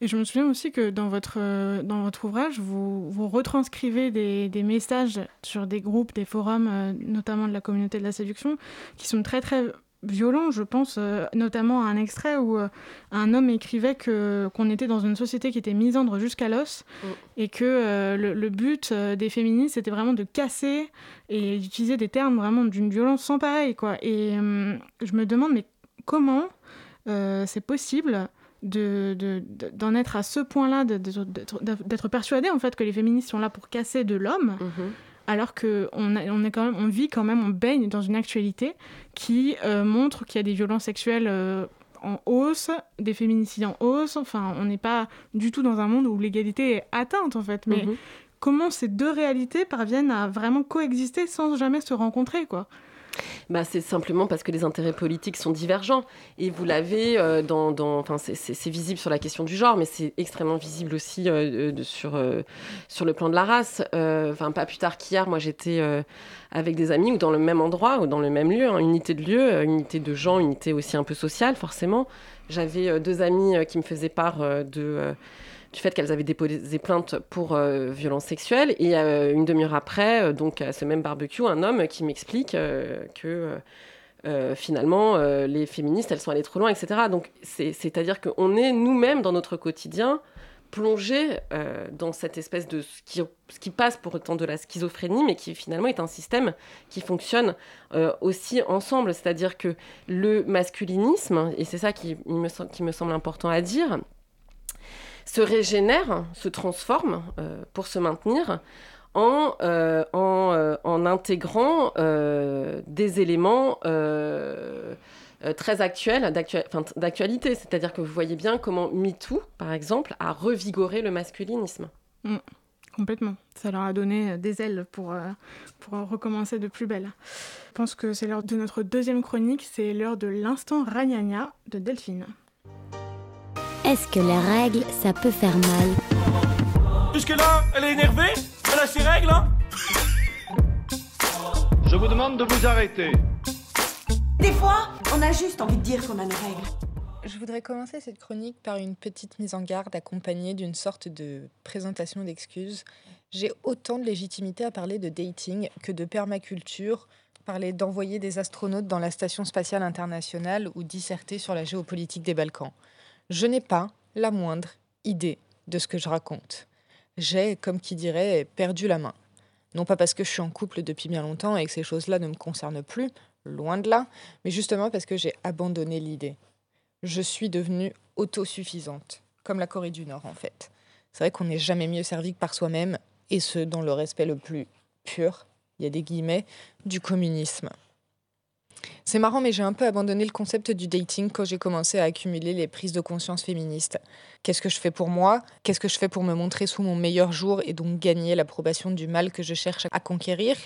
Et je me souviens aussi que dans votre, dans votre ouvrage, vous, retranscrivez des, messages sur des groupes, des forums, notamment de la communauté de la séduction, qui sont très très violent, je pense, euh, notamment à un extrait où euh, un homme écrivait que qu'on était dans une société qui était misandre jusqu'à l'os mm. et que euh, le, but des féministes c'était vraiment de casser et d'utiliser des termes vraiment d'une violence sans pareil quoi. Et je me demande mais comment c'est possible de, d'en être à ce point-là, d'être persuadé en fait que les féministes sont là pour casser de l'homme. Mm-hmm alors qu'on on est quand même, on vit quand même, on baigne dans une actualité qui euh, montre qu'il y a des violences sexuelles euh, en hausse, des féminicides en hausse. Enfin, on n'est pas du tout dans un monde où l'égalité est atteinte en fait. Mais mhm. comment ces deux réalités parviennent à vraiment coexister sans jamais se rencontrer, quoi? Bah, C'est simplement parce que les intérêts politiques sont divergents. Et vous l'avez euh, dans. dans enfin, c'est visible sur la question du genre, mais c'est extrêmement visible aussi euh, sur, euh, sur le plan de la race. Enfin, pas plus tard qu'hier, moi j'étais avec des amis ou dans le même endroit ou dans le même lieu, hein, unité de lieu, unité de gens, unité aussi un peu sociale, forcément. J'avais deux amis qui me faisaient part de du fait qu'elles avaient déposé plainte pour euh, violence sexuelle. Et euh, une demi-heure après, euh, donc à ce même barbecue, un homme qui m'explique que finalement, les féministes, elles sont allées trop loin, etc. Donc, c'est-à-dire qu'on est nous-mêmes dans notre quotidien plongés dans cette espèce de ce qui, passe pour autant de la schizophrénie, mais qui finalement est un système qui fonctionne aussi ensemble. C'est-à-dire que le masculinisme, et c'est ça qui me semble important à dire, se régénère, se transforme euh, pour se maintenir en, euh, euh, en, intégrant des éléments très actuels, d'actualité. C'est-à-dire que vous voyez bien comment MeToo, par exemple, a revigoré le masculinisme. Mm. complètement. Ça leur a donné des ailes pour, pour recommencer de plus belle. Je pense que c'est l'heure de notre deuxième chronique, c'est l'heure de l'instant Ragnagna de Delphine. Est-ce que les règles, ça peut faire mal? Jusque-là, elle est énervée Elle a ses règles, hein Je vous demande de vous arrêter. Des fois, on a juste envie de dire qu'on a nos règles. Je voudrais commencer cette chronique par une petite mise en garde accompagnée d'une sorte de présentation d'excuses. J'ai autant de légitimité à parler de dating que de permaculture, parler d'envoyer des astronautes dans la Station spatiale internationale ou disserter sur la géopolitique des Balkans. Je n'ai pas la moindre idée de ce que je raconte. J'ai, comme qui dirait, perdu la main. Non pas parce que je suis en couple depuis bien longtemps et que ces choses-là ne me concernent plus, loin de là, mais justement parce que j'ai abandonné l'idée. Je suis devenue autosuffisante, comme la Corée du Nord en fait. C'est vrai qu'on n'est jamais mieux servi que par soi-même, et ce, dans le respect le plus pur, il y a des guillemets, du communisme. C'est marrant, mais j'ai un peu abandonné le concept du dating quand j'ai commencé à accumuler les prises de conscience féministes. Qu'est-ce que je fais pour moi? Qu'est-ce que je fais pour me montrer sous mon meilleur jour et donc gagner l'approbation du mal que je cherche à conquérir?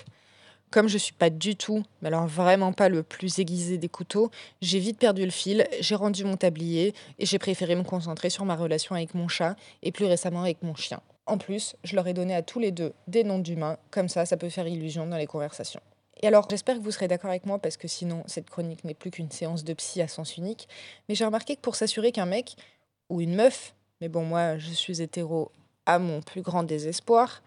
Comme je suis pas du tout, mais alors vraiment pas le plus aiguisé des couteaux, j'ai vite perdu le fil, j'ai rendu mon tablier et j'ai préféré me concentrer sur ma relation avec mon chat et plus récemment avec mon chien. En plus, je leur ai donné à tous les deux des noms d'humains, comme ça ça peut faire illusion dans les conversations. Et alors, j'espère que vous serez d'accord avec moi parce que sinon, cette chronique n'est plus qu'une séance de psy à sens unique. Mais j'ai remarqué que pour s'assurer qu'un mec ou une meuf, mais bon, moi, je suis hétéro à mon plus grand désespoir,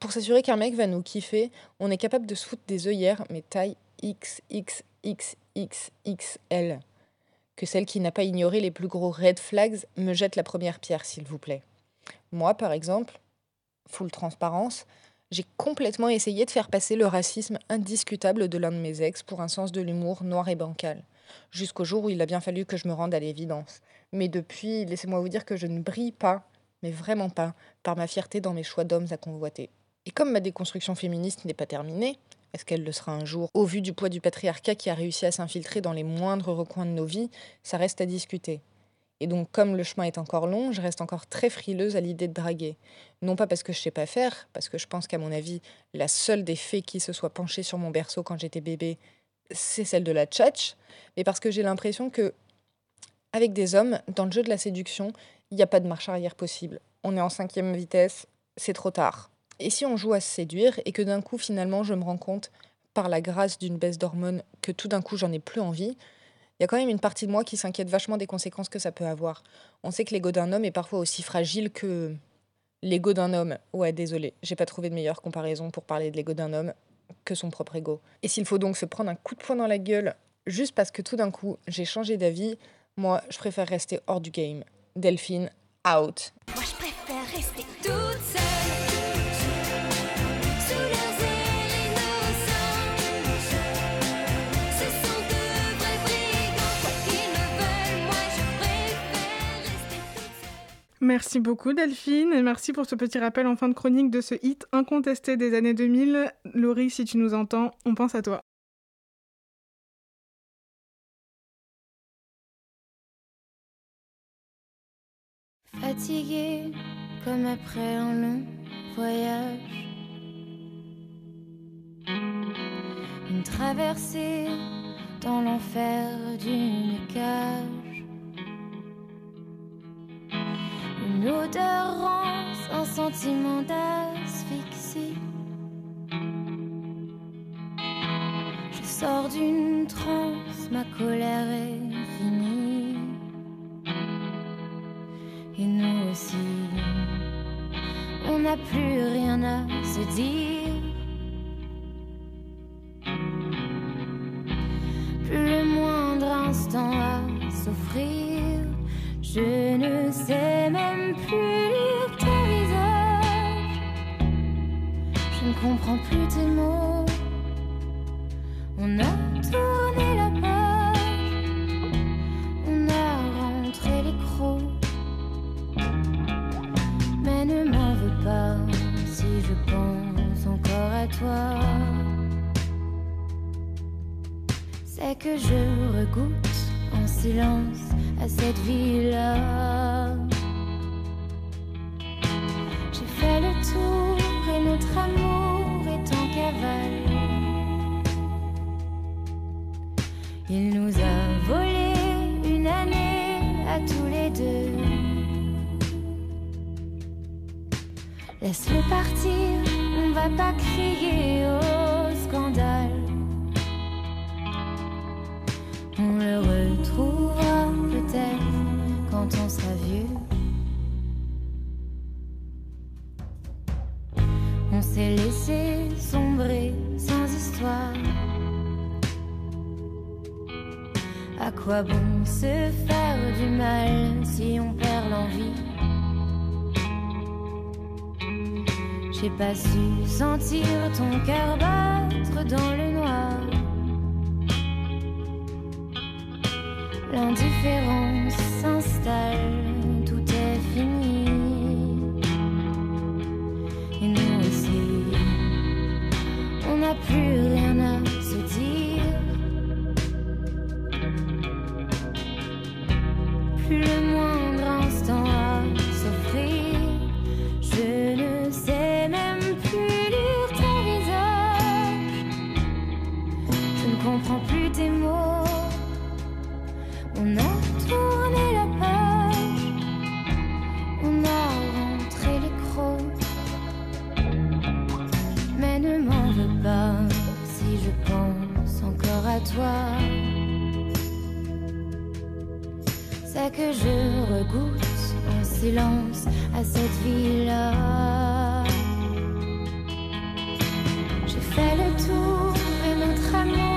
pour s'assurer qu'un mec va nous kiffer, on est capable de se foutre des œillères, mais taille XXXXXL. Que celle qui n'a pas ignoré les plus gros red flags me jette la première pierre, s'il vous plaît. Moi, par exemple, full transparence, j'ai complètement essayé de faire passer le racisme indiscutable de l'un de mes ex pour un sens de l'humour noir et bancal. Jusqu'au jour où il a bien fallu que je me rende à l'évidence. Mais depuis, laissez-moi vous dire que je ne brille pas, mais vraiment pas, par ma fierté dans mes choix d'hommes à convoiter. Et comme ma déconstruction féministe n'est pas terminée, est-ce qu'elle le sera un jour? Au vu du poids du patriarcat qui a réussi à s'infiltrer dans les moindres recoins de nos vies, ça reste à discuter. Et donc, comme le chemin est encore long, je reste encore très frileuse à l'idée de draguer. Non pas parce que je sais pas faire, parce que je pense qu'à mon avis, la seule des fées qui se soit penchée sur mon berceau quand j'étais bébé, c'est celle de la tchatch, mais parce que j'ai l'impression que, avec des hommes, dans le jeu de la séduction, il n'y a pas de marche arrière possible. On est en cinquième vitesse, c'est trop tard. Et si on joue à se séduire et que d'un coup, finalement, je me rends compte, par la grâce d'une baisse d'hormones, que tout d'un coup, j'en ai plus envie, il y a quand même une partie de moi qui s'inquiète vachement des conséquences que ça peut avoir. On sait que l'ego d'un homme est parfois aussi fragile que l'ego d'un homme. Ouais, désolé, j'ai pas trouvé de meilleure comparaison pour parler de l'ego d'un homme que son propre ego. Et s'il faut donc se prendre un coup de poing dans la gueule juste parce que tout d'un coup j'ai changé d'avis, moi je préfère rester hors du game. Delphine, out. Moi je préfère rester toute Merci beaucoup Delphine et merci pour ce petit rappel en fin de chronique de ce hit incontesté des années 2000. Laurie, si tu nous entends, on pense à toi. Fatiguée comme après un long voyage. Une traversée dans l'enfer d'une cage. Une odeur rance, un sentiment d'asphyxie. Je sors d'une transe, ma colère est finie. Et nous aussi, on n'a plus rien à se dire. Plus le moindre instant à s'offrir. Je ne sais même plus lire ton visage. Je ne comprends plus tes mots. On a tourné la page. On a rentré les crocs. Mais ne m'en veux pas si je pense encore à toi. C'est que je regoute en silence à cette vie-là. J'ai fait le tour et notre amour est en cavale. Il nous a volé une année à tous les deux. Laisse-le partir, on va pas crier au quand on sera vieux. On s'est laissé sombrer sans histoire. À quoi bon se faire du mal si on perd l'envie? J'ai pas su sentir ton cœur battre dans le noir. L'indifférence s'installe, tout est fini. Et nous aussi, on n'a plus rien ne m'en veux pas si je pense encore à toi. C'est que je regoute en silence à cette vie-là. J'ai fait le tour et notre amour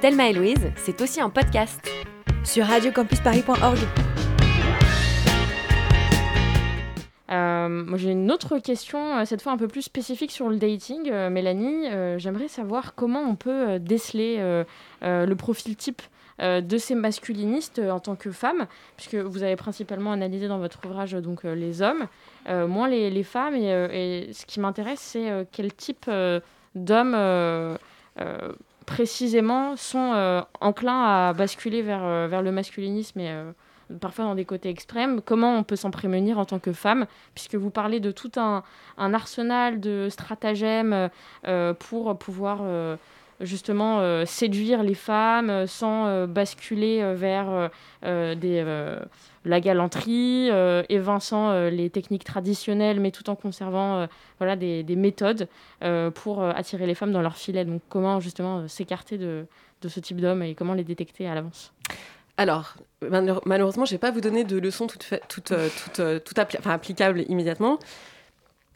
Thelma et Louise, c'est aussi un podcast. Sur radiocampusparis.org. Euh, moi j'ai une autre question, euh, cette fois un peu plus spécifique sur le dating. Euh, Mélanie, euh, j'aimerais savoir comment on peut déceler euh, euh, le profil type de ces masculinistes en tant que femmes, puisque vous avez principalement analysé dans votre ouvrage donc les hommes, euh, moins les, les femmes. Et, et ce qui m'intéresse, c'est quel type euh, d'hommes euh, euh, précisément sont euh, enclins à basculer vers, euh, le masculinisme et euh, parfois dans des côtés extrêmes. Comment on peut s'en prémunir en tant que femme, puisque vous parlez de tout un, arsenal de stratagèmes pour pouvoir justement euh, séduire les femmes euh, sans euh, basculer vers la galanterie, évinçant les techniques traditionnelles, mais tout en conservant voilà, des, des méthodes pour attirer les femmes dans leur filet. Donc comment justement s'écarter de, de ce type d'hommes et comment les détecter à l'avance? Alors, malheure- malheureusement, je ne vais pas vous donner de leçons toutes, toutes, toutes, toutes appli- enfin, applicables immédiatement,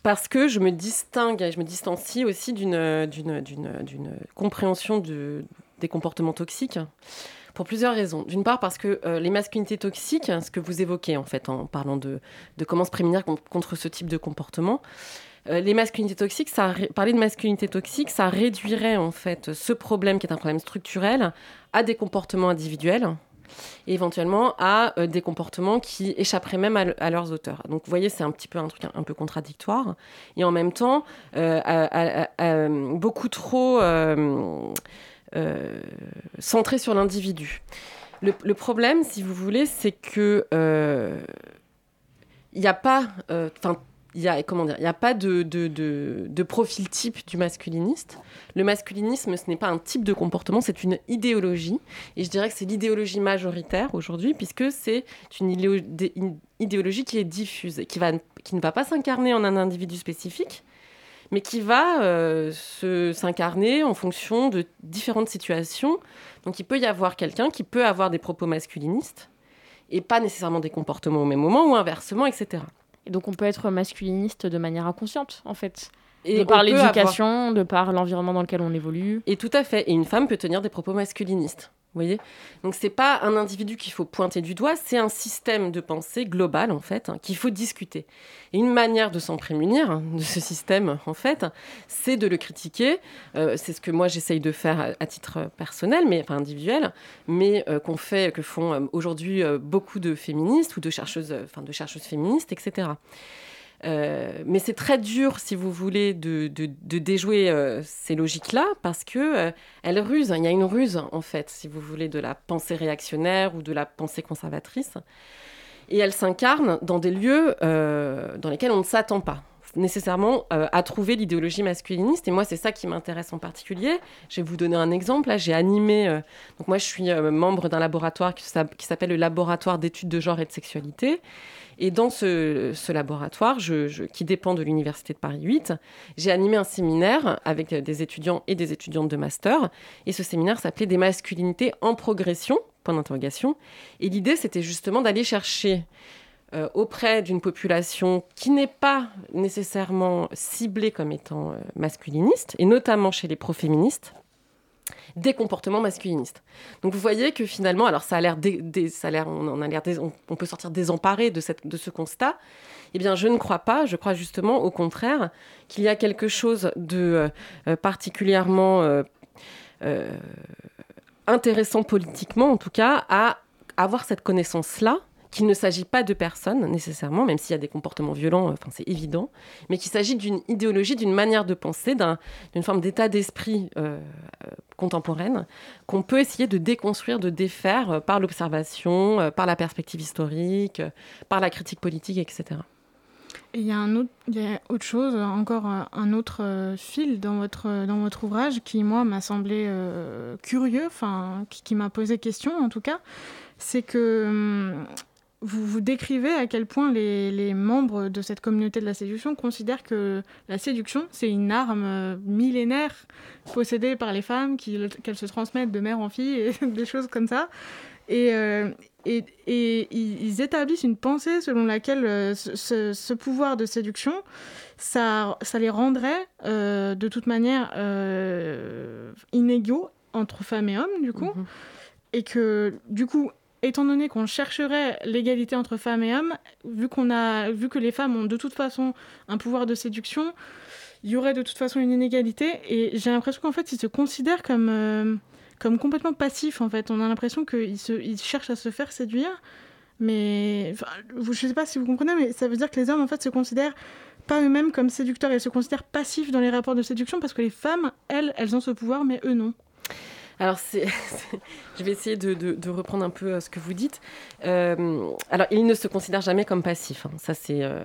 parce que je me distingue je me distancie aussi d'une euh, d'une- d'une compréhension de- des comportements toxiques. Pour plusieurs raisons. D'une part, parce que euh, les masculinités toxiques, ce que vous évoquez en fait en parlant de, comment se prémunir con- contre ce type de comportement, euh, les masculinités toxiques, parler de masculinité toxique, ça réduirait en fait ce problème qui est un problème structurel à des comportements individuels et éventuellement à euh, des comportements qui échapperaient même à, le- à leurs auteurs. Donc vous voyez, c'est un petit peu un truc un, peu contradictoire et en même temps euh, beaucoup trop euh, centré sur l'individu. Le, problème, si vous voulez, c'est que il n'y a pas, il y a comment dire, il y a pas de, profil type du masculiniste. Le masculinisme, ce n'est pas un type de comportement, c'est une idéologie. Et je dirais que c'est l'idéologie majoritaire aujourd'hui, puisque c'est une, idéo- dé- une idéologie qui est diffuse qui, ne va pas s'incarner en un individu spécifique, mais qui va euh, s'incarner en fonction de différentes situations. Donc il peut y avoir quelqu'un qui peut avoir des propos masculinistes et pas nécessairement des comportements au même moment ou inversement, etc. Et donc on peut être masculiniste de manière inconsciente, en fait. Et de par l'éducation, de par l'environnement dans lequel on évolue. Et tout à fait. Et une femme peut tenir des propos masculinistes. Voyez Donc c'est pas un individu qu'il faut pointer du doigt, c'est un système de pensée global en fait hein, qu'il faut discuter. Et une manière de s'en prémunir hein, de ce système en fait, c'est de le critiquer. Euh, c'est ce que moi j'essaye de faire à, titre personnel, mais enfin individuel, mais euh, qu'on fait, que font euh, aujourd'hui beaucoup de féministes ou de chercheuses, de chercheuses féministes, etc. Euh, mais c'est très dur, si vous voulez, de, déjouer euh, ces logiques-là parce que euh, elles rusent. Il y a une ruse, en fait, si vous voulez, de la pensée réactionnaire ou de la pensée conservatrice. Et elles s'incarnent dans des lieux euh, dans lesquels on ne s'attend pas nécessairement à trouver l'idéologie masculiniste. Et moi, c'est ça qui m'intéresse en particulier. Je vais vous donner un exemple. Là, j'ai animé... donc moi, je suis membre d'un laboratoire qui s'appelle le Laboratoire d'études de genre et de sexualité. Et dans ce, laboratoire, qui dépend de l'Université de Paris 8, j'ai animé un séminaire avec des étudiants et des étudiantes de master. Et ce séminaire s'appelait Des masculinités en progression, point d'interrogation. Et l'idée, c'était justement d'aller chercher euh, auprès d'une population qui n'est pas nécessairement ciblée comme étant euh, masculiniste, et notamment chez les pro-féministes, des comportements masculinistes. Donc vous voyez que finalement, alors ça a l'air, ça a l'air, on a l'air, on, peut sortir désemparé de, cette, de ce constat. Eh bien, je ne crois pas. Je crois justement, au contraire, qu'il y a quelque chose de euh, particulièrement euh, euh, intéressant politiquement, en tout cas, à avoir cette connaissance-là qu'il ne s'agit pas de personnes nécessairement, même s'il y a des comportements violents, euh, enfin c'est évident, mais qu'il s'agit d'une idéologie, d'une manière de penser, d'un- d'une forme d'état d'esprit euh, euh, contemporaine qu'on peut essayer de déconstruire, de défaire par l'observation, par la perspective historique, par la critique politique, etc. Et il y a autre, chose, encore un autre fil dans votre ouvrage qui moi m'a semblé curieux, qui m'a posé question en tout cas, c'est que hum, vous vous décrivez à quel point les, les membres de cette communauté de la séduction considèrent que la séduction c'est une arme euh, millénaire possédée par les femmes, qu'elles se transmettent de mère en fille et [LAUGHS] des choses comme ça. Et, euh, et, et ils établissent une pensée selon laquelle euh, ce, pouvoir de séduction, ça, ça les rendrait euh, de toute manière euh, inégaux entre femmes et hommes, du coup. Et que, du coup, étant donné qu'on chercherait l'égalité entre femmes et hommes, vu, qu'on a, vu que les femmes ont de toute façon un pouvoir de séduction, il y aurait de toute façon une inégalité. Et j'ai l'impression qu'en fait, ils se considèrent comme, euh, comme complètement passifs. En fait, on a l'impression qu'ils se, ils cherchent à se faire séduire. Mais je sais pas si vous comprenez, mais ça veut dire que les hommes en fait se considèrent pas eux-mêmes comme séducteurs, ils se considèrent passifs dans les rapports de séduction parce que les femmes, elles, elles ont ce pouvoir, mais eux non. Alors, c'est, [LAUGHS] je vais essayer de, de, de, reprendre un peu euh, ce que vous dites. Euh, alors, ils ne se considèrent jamais comme passifs. Hein. Ça, c'est. Euh...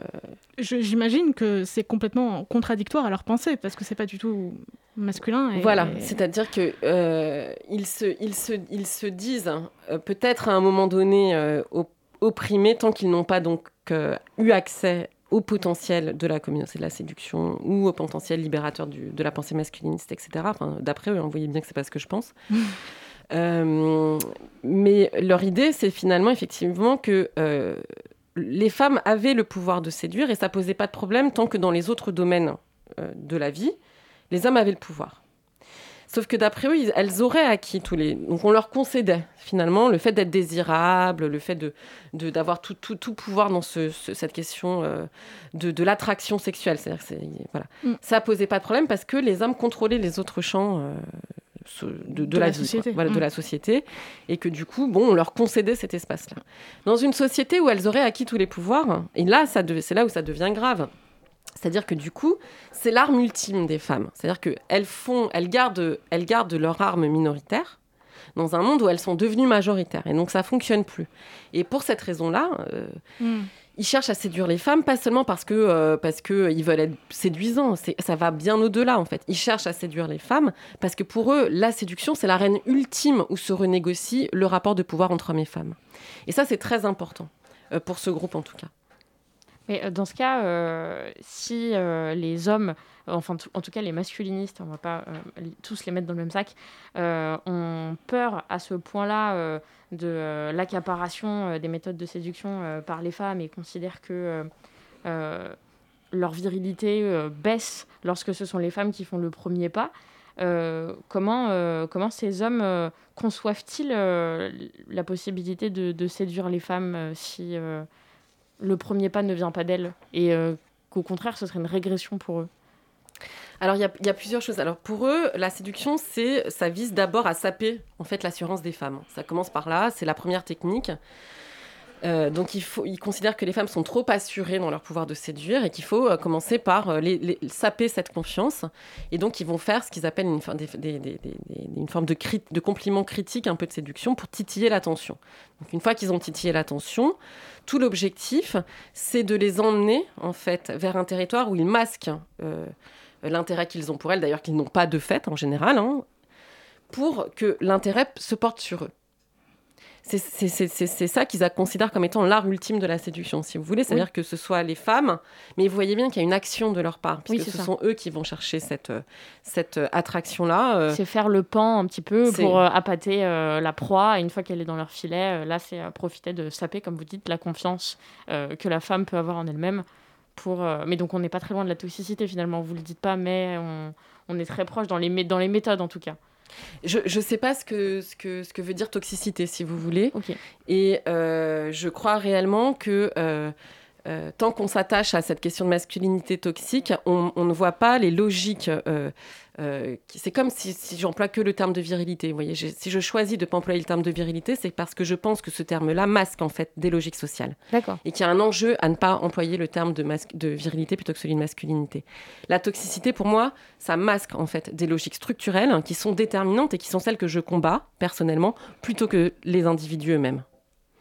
j'imagine que c'est complètement contradictoire à leur pensée, parce que c'est pas du tout masculin. Et, voilà, c'est-à-dire que euh, ils se, ils se, ils se disent peut-être à un moment donné opprimés tant qu'ils n'ont pas donc eu accès au potentiel de la communauté de la séduction ou au potentiel libérateur du, de la pensée masculiniste, etc. Enfin, D'après eux, hein, vous voyez bien que c'est pas ce que je pense. [LAUGHS] euh, mais leur idée, c'est finalement effectivement que euh, les femmes avaient le pouvoir de séduire et ça posait pas de problème tant que dans les autres domaines euh, de la vie, les hommes avaient le pouvoir. Sauf que d'après eux, elles auraient acquis tous les. Donc on leur concédait finalement le fait d'être désirable, le fait de d'avoir tout, tout, tout, pouvoir dans ce, ce, cette question euh, de, de l'attraction sexuelle. C'est-à-dire que voilà. Mm. ça posait pas de problème parce que les hommes contrôlaient les autres champs. Euh, de, de, de, la, la société. Voilà, mmh. de la société, et que du coup, bon, on leur concédait cet espace-là. Dans une société où elles auraient acquis tous les pouvoirs, et là, c'est là où ça devient grave, c'est-à-dire que du coup, c'est l'arme ultime des femmes. C'est-à-dire qu'elles font, elles gardent, elles gardent leur arme minoritaire dans un monde où elles sont devenues majoritaires. Et donc ça fonctionne plus. Et pour cette raison-là, euh, mm. ils cherchent à séduire les femmes, pas seulement parce que euh, parce que ils veulent être séduisants. Ça va bien au-delà en fait. Ils cherchent à séduire les femmes parce que pour eux, la séduction c'est la reine ultime où se renégocie le rapport de pouvoir entre hommes et femmes. Et ça c'est très important euh, pour ce groupe en tout cas. Mais dans ce cas, euh, si euh, les hommes, enfin en tout cas les masculinistes, on ne va pas euh, tous les mettre dans le même sac, ont peur à ce point-là de l'accaparation des méthodes de séduction par les femmes et considèrent que leur virilité baisse lorsque ce sont les femmes qui font le premier pas, comment, comment ces hommes conçoivent-ils la possibilité de, de, séduire les femmes si le premier pas ne vient pas d'elle et euh, qu'au contraire, ce serait une régression pour eux alors, il y, y, a plusieurs choses. Alors, pour eux, la séduction, c'est, ça vise d'abord à saper, en fait, l'assurance des femmes. Ça commence par là, c'est la première technique. Euh, donc, il faut, ils considèrent que les femmes sont trop assurées dans leur pouvoir de séduire et qu'il faut euh, commencer par euh, les, saper cette confiance. Et donc, ils vont faire ce qu'ils appellent une, forme de, compliment critique, un peu de séduction, pour titiller l'attention. Donc, une fois qu'ils ont titillé l'attention, tout l'objectif, c'est de les emmener, en fait, vers un territoire où ils masquent l'intérêt qu'ils ont pour elles, d'ailleurs qu'ils n'ont pas de fait en général, hein, pour que l'intérêt se porte sur eux c'est ça qu'ils considèrent comme étant l'art ultime de la séduction, si vous voulez. C'est-à-dire oui. que ce soit les femmes, mais vous voyez bien qu'il y a une action de leur part, puisque oui, ce ça. sont eux qui vont chercher cette, cette attraction-là. Euh... C'est faire le pan un petit peu pour euh, appâter euh, la proie. Et une fois qu'elle est dans leur filet, euh, là, c'est profiter de saper, comme vous dites, la confiance euh, que la femme peut avoir en elle-même. Pour, mais donc, on n'est pas très loin de la toxicité, finalement. Vous ne le dites pas, mais on, on est très proche dans les, dans les méthodes, en tout cas. Je ne sais pas ce que, ce, que, ce que veut dire toxicité, si vous voulez. Okay. Et euh, je crois réellement que euh, euh, tant qu'on s'attache à cette question de masculinité toxique, on, on ne voit pas les logiques. Euh, c'est comme si, si j'emploie que le terme de virilité. Vous voyez, si je choisis de ne pas employer le terme de virilité, c'est parce que je pense que ce terme-là masque en fait des logiques sociales. Et qu'il y a un enjeu à ne pas employer le terme de, de virilité plutôt que celui de masculinité. La toxicité, pour moi, ça masque en fait des logiques structurelles hein, qui sont déterminantes et qui sont celles que je combats personnellement plutôt que les individus eux-mêmes.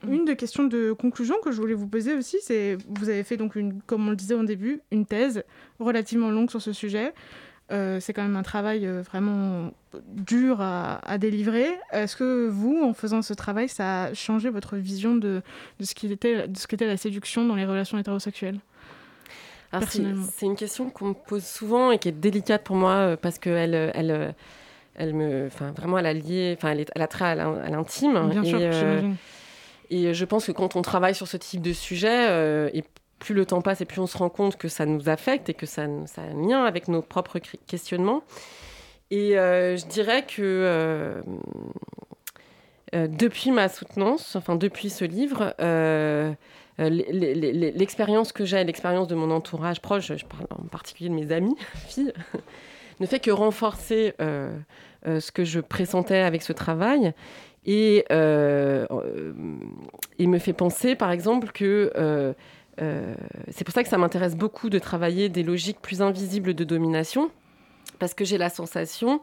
Une des questions de conclusion que je voulais vous poser aussi, c'est vous avez fait donc une, comme on le disait au début, une thèse relativement longue sur ce sujet. Euh, c'est quand même un travail euh, vraiment dur à, à délivrer. Est-ce que vous, en faisant ce travail, ça a changé votre vision de, de ce qu'était qu la séduction dans les relations hétérosexuelles? C'est une question qu'on me pose souvent et qui est délicate pour moi euh, parce qu'elle elle, elle me, enfin vraiment, elle a lié, enfin elle, elle a trait à l'intime. Bien et, sûr, euh, et je pense que quand on travaille sur ce type de sujet, euh, et plus le temps passe et plus on se rend compte que ça nous affecte et que ça, ça a un lien avec nos propres questionnements. Et je dirais que depuis ma soutenance, enfin depuis ce livre, l'expérience que j'ai, l'expérience de mon entourage proche, je parle en particulier de mes amis [LAUGHS] filles, [LAUGHS] ne fait que renforcer ce que je pressentais avec ce travail. Et me fait penser, par exemple, que euh, c'est pour ça que ça m'intéresse beaucoup de travailler des logiques plus invisibles de domination, parce que j'ai la sensation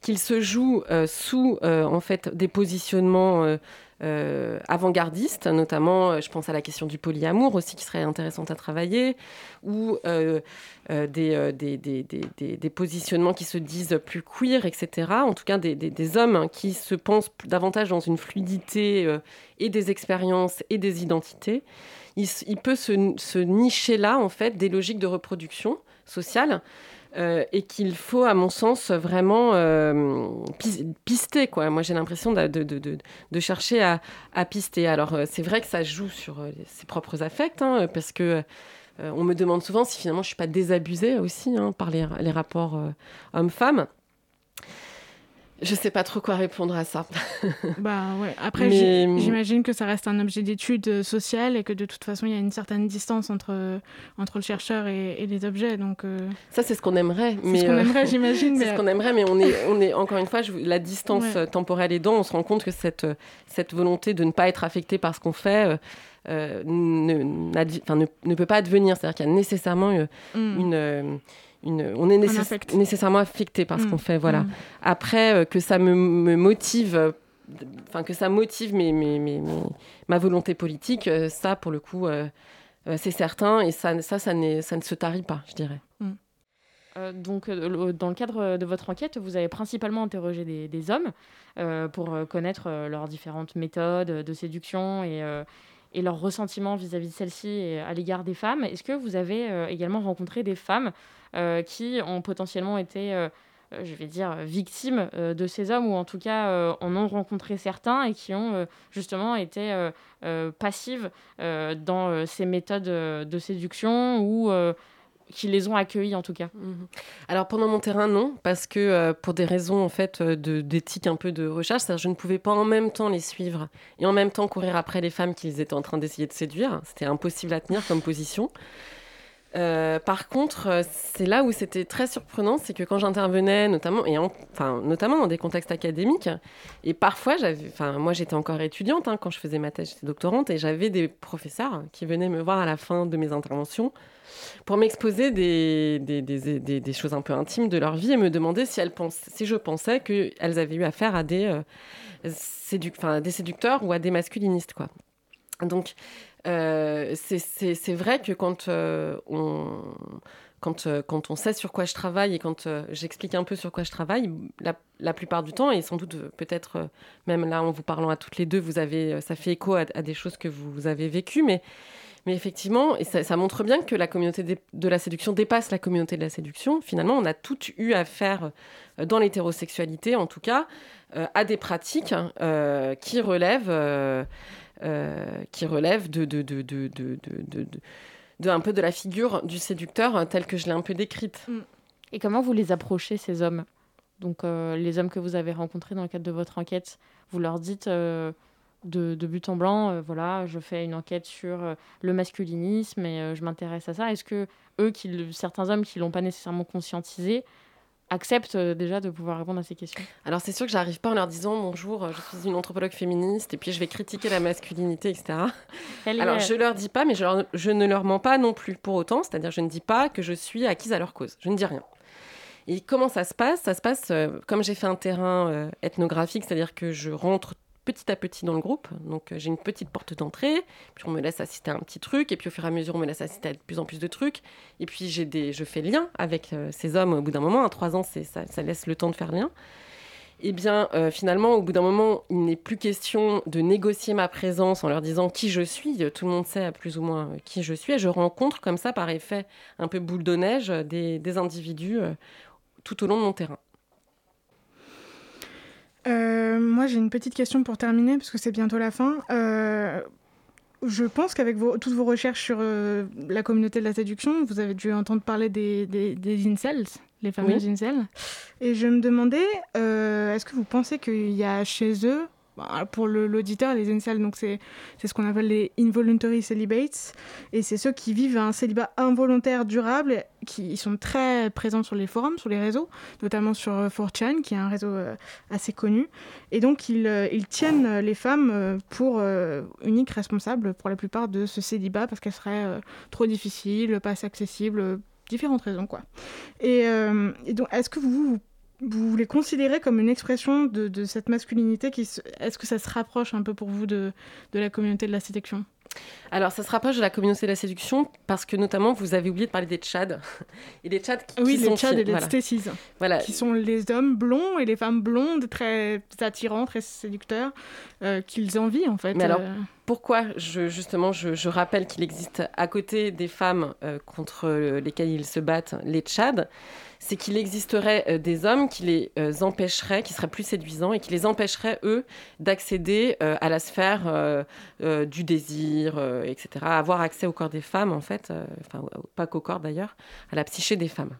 qu'il se joue euh, sous euh, en fait des positionnements avant-gardistes, notamment je pense à la question du polyamour aussi qui serait intéressante à travailler, ou des, des, des, des, positionnements qui se disent plus queer, etc. En tout cas des, hommes qui se pensent davantage dans une fluidité et des expériences et des identités il, peut se, nicher là, en fait, des logiques de reproduction sociale. Euh, et qu'il faut, à mon sens, vraiment euh, pister. Moi, j'ai l'impression de, chercher à, pister. Alors, euh, c'est vrai que ça joue sur ses propres affects, hein, parce que on me demande souvent si finalement je suis pas désabusée aussi hein, par les, les rapports hommes-femmes. Je sais pas trop quoi répondre à ça. [LAUGHS] bah ouais. Après, j'imagine que ça reste un objet d'étude euh, sociale et que de toute façon, il y a une certaine distance entre, entre le chercheur et, les objets. Donc euh, ça, c'est ce qu'on aimerait. C'est ce qu'on aimerait, j'imagine. [LAUGHS] c'est ce qu'on aimerait, mais on est, on est encore une fois, la distance temporelle aidant, on se rend compte que cette, cette volonté de ne pas être affecté par ce qu'on fait. Euh, ne, ne, ne, peut pas advenir. C'est-à-dire qu'il y a nécessairement mm. une, on est nécessairement affecté par ce mm. qu'on fait. Voilà. Mm. Après, euh, que ça me, motive, enfin que ça motive mes, ma volonté politique, euh, ça, pour le coup, euh, c'est certain. Et ça, ça, ça, ça, ne se tarit pas, je dirais. Mm. donc, dans le cadre de votre enquête, vous avez principalement interrogé des, hommes pour connaître leurs différentes méthodes de séduction et, et leurs ressentiments vis-à-vis de celles-ci et à l'égard des femmes. Est-ce que vous avez également rencontré des femmes euh, qui ont potentiellement été euh, euh, je vais dire, victimes de ces hommes, ou en tout cas en ont rencontré certains et qui ont justement été passives dans ces méthodes de séduction ou qui les ont accueillis en tout cas. Mhm. Alors pendant mon terrain, non, parce que pour des raisons en fait d'éthique un peu de recherche, je ne pouvais pas en même temps les suivre et en même temps courir après les femmes qu'ils étaient en train d'essayer de séduire. C'était impossible à tenir comme position. Euh, par contre, euh, c'est là où c'était très surprenant, c'est que quand j'intervenais, notamment, et enfin, notamment dans des contextes académiques, et parfois, j'avais, moi j'étais encore étudiante hein, quand je faisais ma thèse, j'étais doctorante, et j'avais des professeurs qui venaient me voir à la fin de mes interventions pour m'exposer des, choses un peu intimes de leur vie et me demander si, elles si je pensais qu'elles avaient eu affaire à des, euh, des séducteurs ou à des masculinistes, quoi. Donc, euh, c'est vrai que quand euh, on quand, euh, quand on sait sur quoi je travaille et quand j'explique un peu sur quoi je travaille, la, la, plupart du temps, et sans doute peut-être même là en vous parlant à toutes les deux, vous avez, ça fait écho à, des choses que vous, avez vécues, mais, mais effectivement, et ça, montre bien que la communauté de, la séduction dépasse la communauté de la séduction. Finalement, on a toutes eu affaire, dans l'hétérosexualité en tout cas, à des pratiques qui relèvent qui relève de, de, de, de, un peu de la figure du séducteur euh, telle que je l'ai un peu décrite. Mm. Et comment vous les approchez, ces hommes? Donc, euh, les hommes que vous avez rencontrés dans le cadre de votre enquête, vous leur dites de, de, but en blanc, voilà, je fais une enquête sur le masculinisme et je m'intéresse à ça. Est-ce que eux, certains hommes qui l'ont pas nécessairement conscientisé, acceptent euh, déjà de pouvoir répondre à ces questions. Alors c'est sûr que j'arrive pas en leur disant bonjour, euh, je suis une anthropologue féministe et puis je vais critiquer la masculinité, etc. Alors je leur dis pas, mais je, ne leur mens pas non plus. Pour autant, c'est-à-dire je ne dis pas que je suis acquise à leur cause, je ne dis rien. Et comment ça se passe? Ça se passe euh, comme j'ai fait un terrain ethnographique, c'est-à-dire que je rentre petit à petit dans le groupe. Donc euh, j'ai une petite porte d'entrée, puis on me laisse assister à un petit truc, et puis au fur et à mesure on me laisse assister à de plus en plus de trucs. Et puis j'ai des, je fais lien avec euh, ces hommes au bout d'un moment. À trois ans, ça, ça, laisse le temps de faire lien. Et eh bien euh, finalement, au bout d'un moment, il n'est plus question de négocier ma présence en leur disant qui je suis. Tout le monde sait plus ou moins qui je suis. Et je rencontre comme ça, par effet un peu boule de neige, des, des individus tout au long de mon terrain. Euh, moi, j'ai une petite question pour terminer, parce que c'est bientôt la fin. Euh, je pense qu'avec toutes vos recherches sur euh, la communauté de la séduction, vous avez dû entendre parler des, des, incels, les fameux incels. Et je me demandais, est-ce que vous pensez qu'il y a chez eux pour l'auditeur, les incels, donc c'est ce qu'on appelle les involuntary celibates, et c'est ceux qui vivent un célibat involontaire durable, qui sont très présents sur les forums, sur les réseaux, notamment sur 4chan, qui est un réseau euh, assez connu, et donc ils, euh, ils tiennent les femmes euh, pour uniques responsables pour la plupart de ce célibat, parce qu'elles seraient trop difficiles, pas assez accessibles, différentes raisons quoi. Et, donc est-ce que vous vous les considérez comme une expression de, cette masculinité qui Est-ce que ça se rapproche un peu pour vous de, de la communauté de la séduction? Alors, ça se rapproche de la communauté de la séduction parce que notamment, vous avez oublié de parler des Tchads. [LAUGHS] et les Tchads qui, oui, les Tchads et les voilà. voilà. Qui sont les hommes blonds et les femmes blondes, très attirants, très séducteurs, euh, qu'ils envient en fait. Mais alors, euh. pourquoi je, justement je, rappelle qu'il existe à côté des femmes euh, contre lesquelles ils se battent, les Tchads? C'est qu'il existerait euh, des hommes qui les euh, empêcheraient, qui seraient plus séduisants et qui les empêcheraient, eux, d'accéder euh, à la sphère du désir, etc., avoir accès au corps des femmes, en fait, enfin, pas qu'au corps d'ailleurs, à la psyché des femmes.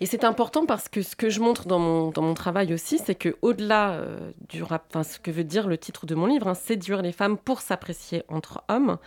Et c'est important parce que ce que je montre dans mon, dans mon travail aussi, c'est que au-delà du rap, enfin, ce que veut dire le titre de mon livre, hein, séduire les femmes pour s'apprécier entre hommes,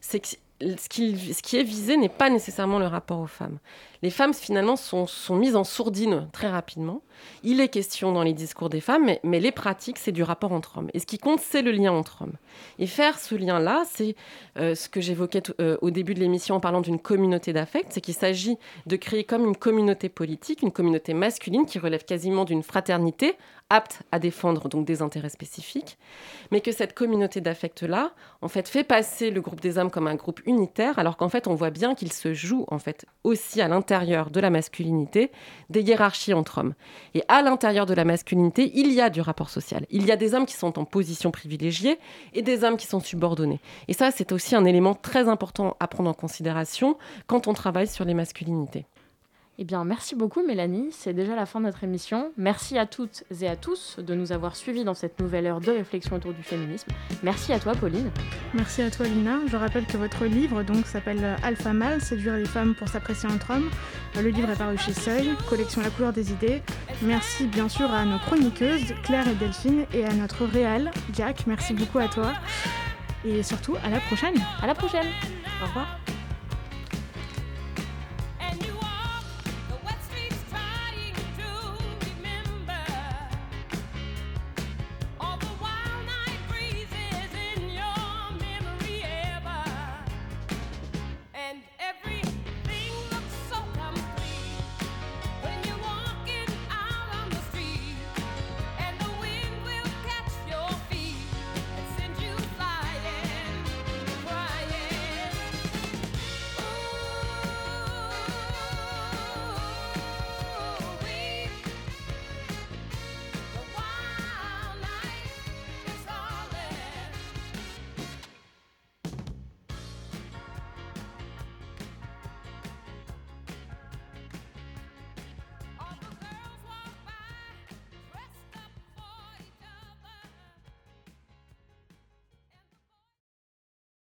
c'est que ce qui est visé n'est pas nécessairement le rapport aux femmes les femmes finalement sont, mises en sourdine très rapidement. Il est question dans les discours des femmes, mais, les pratiques, c'est du rapport entre hommes. Et ce qui compte, c'est le lien entre hommes. Et faire ce lien-là, c'est euh, ce que j'évoquais euh, au début de l'émission en parlant d'une communauté d'affect, c'est qu'il s'agit de créer comme une communauté politique, une communauté masculine qui relève quasiment d'une fraternité, apte à défendre donc des intérêts spécifiques, mais que cette communauté d'affect-là, en fait, fait passer le groupe des hommes comme un groupe unitaire, alors qu'en fait, on voit bien qu'il se joue en fait aussi à de la masculinité des hiérarchies entre hommes. Et à l'intérieur de la masculinité, il y a du rapport social. Il y a des hommes qui sont en position privilégiée et des hommes qui sont subordonnés. Et ça, c'est aussi un élément très important à prendre en considération quand on travaille sur les masculinités. Eh bien, merci beaucoup Mélanie, c'est déjà la fin de notre émission. Merci à toutes et à tous de nous avoir suivis dans cette nouvelle heure de réflexion autour du féminisme. Merci à toi Pauline. Merci à toi Lina. Je rappelle que votre livre donc s'appelle Alpha Mal, séduire les femmes pour s'apprécier entre hommes. Le livre est paru chez Seuil, collection La couleur des idées. Merci bien sûr à nos chroniqueuses Claire et Delphine et à notre réal Jack. Merci beaucoup à toi. Et surtout à la prochaine. À la prochaine. Au revoir.